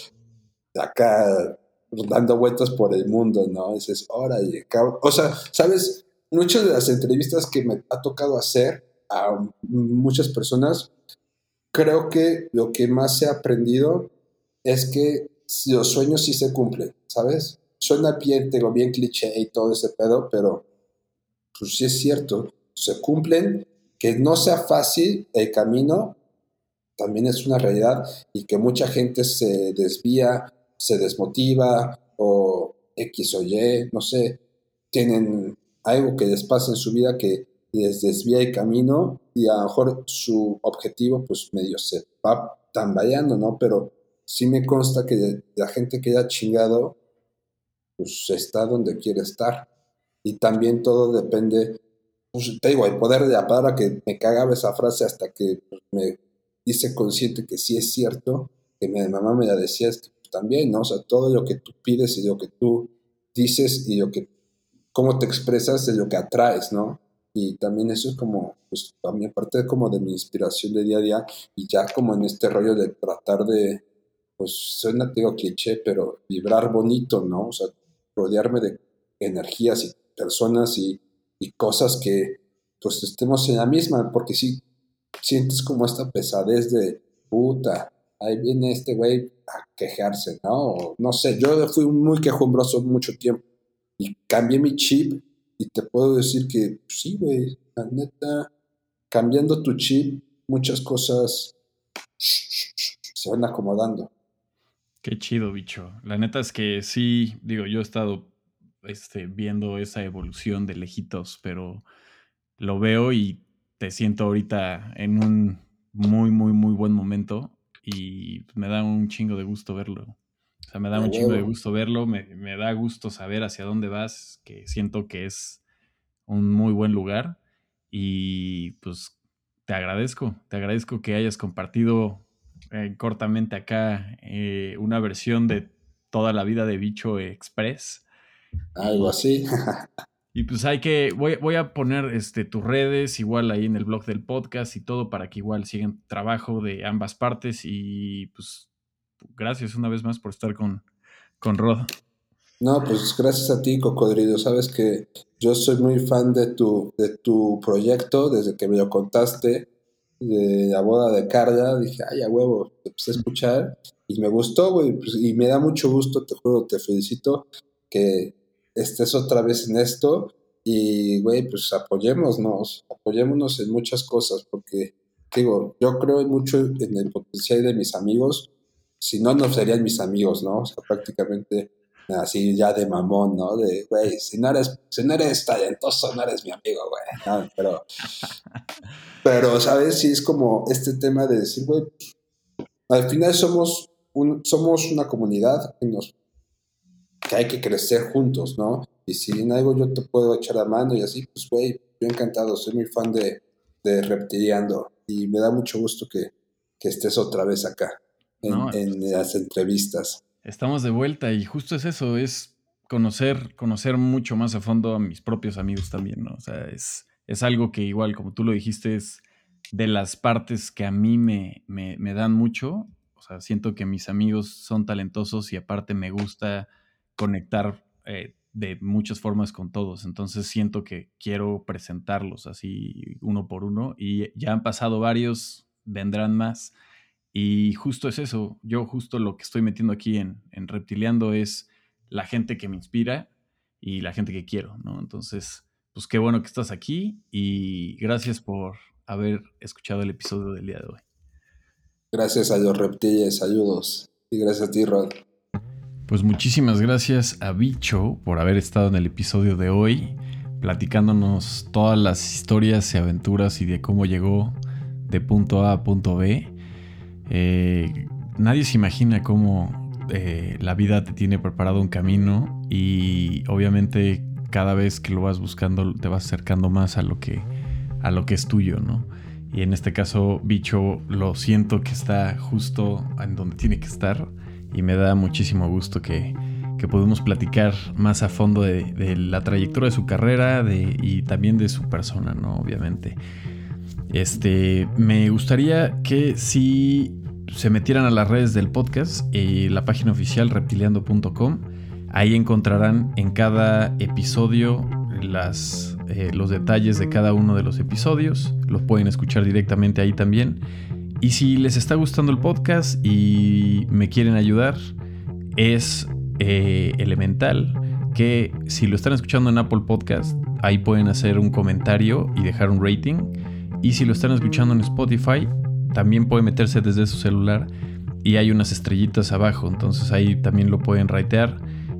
acá dando vueltas por el mundo, ¿no? Dices, órale, cabrón. O sea, ¿sabes? Muchas de las entrevistas que me ha tocado hacer a muchas personas, creo que lo que más he aprendido es que los sueños sí se cumplen, ¿sabes? Suena bien, tengo bien cliché y todo ese pedo, pero pues sí es cierto, se cumplen, que no sea fácil el camino, también es una realidad y que mucha gente se desvía, se desmotiva o X o Y, no sé, tienen algo que les pasa en su vida que les desvía el camino y a lo mejor su objetivo pues medio se va tambaleando, ¿no? Pero sí me consta que la gente que ha chingado pues está donde quiere estar y también todo depende, pues te digo, el poder de la palabra que me cagaba esa frase hasta que pues, me hice consciente que sí es cierto, que mi mamá me la decía también, ¿no? O sea, todo lo que tú pides y lo que tú dices y lo que, cómo te expresas es lo que atraes, ¿no? Y también eso es como, pues también parte como de mi inspiración de día a día y ya como en este rollo de tratar de, pues suena, digo, cliché, pero vibrar bonito, ¿no? O sea, rodearme de energías y personas y, y cosas que pues estemos en la misma, porque sí, sientes como esta pesadez de puta, ahí viene este güey a quejarse, ¿no? no sé, yo fui muy quejumbroso mucho tiempo y cambié mi chip y te puedo decir que pues sí, güey, la neta, cambiando tu chip, muchas cosas se van acomodando. Qué chido, bicho. La neta es que sí, digo, yo he estado este, viendo esa evolución de lejitos, pero lo veo y te siento ahorita en un muy, muy, muy buen momento y me da un chingo de gusto verlo. O sea, me da un chingo de gusto verlo, me, me, da gusto saber hacia dónde vas, que siento que es un muy buen lugar y pues te agradezco, te agradezco que hayas compartido eh, cortamente acá eh, una versión de toda la vida de Bicho Express. Algo así. *laughs* Y pues hay que, voy, voy, a poner este, tus redes igual ahí en el blog del podcast y todo para que igual sigan trabajo de ambas partes y pues gracias una vez más por estar con, con Rod. No, pues gracias a ti, Cocodrilo. Sabes que yo soy muy fan de tu, de tu proyecto desde que me lo contaste de la boda de Carla. Dije, ay, a huevo, te empecé a escuchar y me gustó, güey. Pues, y me da mucho gusto, te juro, te felicito que estés otra vez en esto y, güey, pues apoyémonos, apoyémonos en muchas cosas, porque, digo, yo creo mucho en el potencial de mis amigos, si no, no serían mis amigos, ¿no? O sea, prácticamente así ya de mamón, ¿no? De, güey, si no eres, si no eres talentoso, no eres mi amigo, güey. pero, *laughs* pero, ¿sabes? Sí es como este tema de decir, güey, al final somos, un, somos una comunidad que nos que hay que crecer juntos, ¿no? Y si en algo yo te puedo echar la mano y así, pues, güey, yo encantado, soy muy fan de, de Reptiliando y me da mucho gusto que, que estés otra vez acá en, en, las entrevistas. Estamos de vuelta y justo es eso, es conocer, conocer mucho más a fondo a mis propios amigos también, ¿no? O sea, es, es algo que igual, como tú lo dijiste, es de las partes que a mí me, me, me dan mucho. O sea, siento que mis amigos son talentosos y aparte me gusta conectar eh, de muchas formas con todos. Entonces siento que quiero presentarlos así uno por uno y ya han pasado varios, vendrán más. Y justo es eso, yo justo lo que estoy metiendo aquí en, en Reptiliando es la gente que me inspira y la gente que quiero, ¿no? Entonces, pues qué bueno que estás aquí y gracias por haber escuchado el episodio del día de hoy. Gracias a los reptiles, saludos. Y gracias a ti, Rod. Pues muchísimas gracias a Bicho por haber estado en el episodio de hoy, platicándonos todas las historias y aventuras y de cómo llegó de punto A a punto B. Eh, nadie se imagina cómo eh, la vida te tiene preparado un camino y obviamente cada vez que lo vas buscando te vas acercando más a lo que, a lo que es tuyo, ¿no? Y en este caso, Bicho, lo siento que está justo en donde tiene que estar y me da muchísimo gusto que, que platicar más a fondo de, la trayectoria de su carrera y también de su persona, ¿no? Obviamente. Este, me gustaría que si se metieran a las redes del podcast y la página oficial reptiliando.com, ahí encontrarán en cada episodio las, eh, los detalles de cada uno de los episodios, los pueden escuchar directamente ahí también. Y si les está gustando el podcast y me quieren ayudar, es eh, elemental que si lo están escuchando en Apple Podcast, ahí pueden hacer un comentario y dejar un rating. Y si lo están escuchando en Spotify, también pueden meterse desde su celular y hay unas estrellitas abajo, entonces ahí también lo pueden ratear.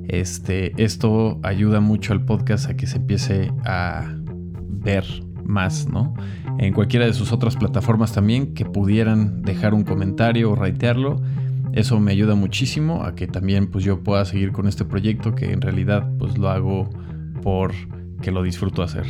Este, esto ayuda mucho al podcast a que se empiece a ver más, ¿no? En cualquiera de sus otras plataformas también que pudieran dejar un comentario o raitearlo. Eso me ayuda muchísimo a que también pues yo pueda seguir con este proyecto que en realidad pues lo hago por que lo disfruto hacer.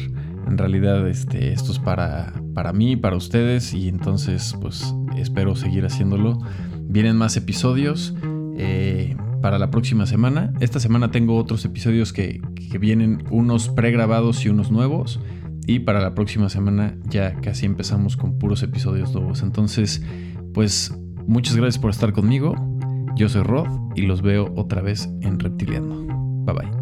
En realidad este, esto es para, para mí, para ustedes y entonces pues espero seguir haciéndolo. Vienen más episodios eh, para la próxima semana. Esta semana tengo otros episodios que, que vienen unos pregrabados y unos nuevos. Y para la próxima semana ya casi empezamos con puros episodios nuevos. Entonces, pues muchas gracias por estar conmigo. Yo soy Rod y los veo otra vez en Reptiliano. Bye bye.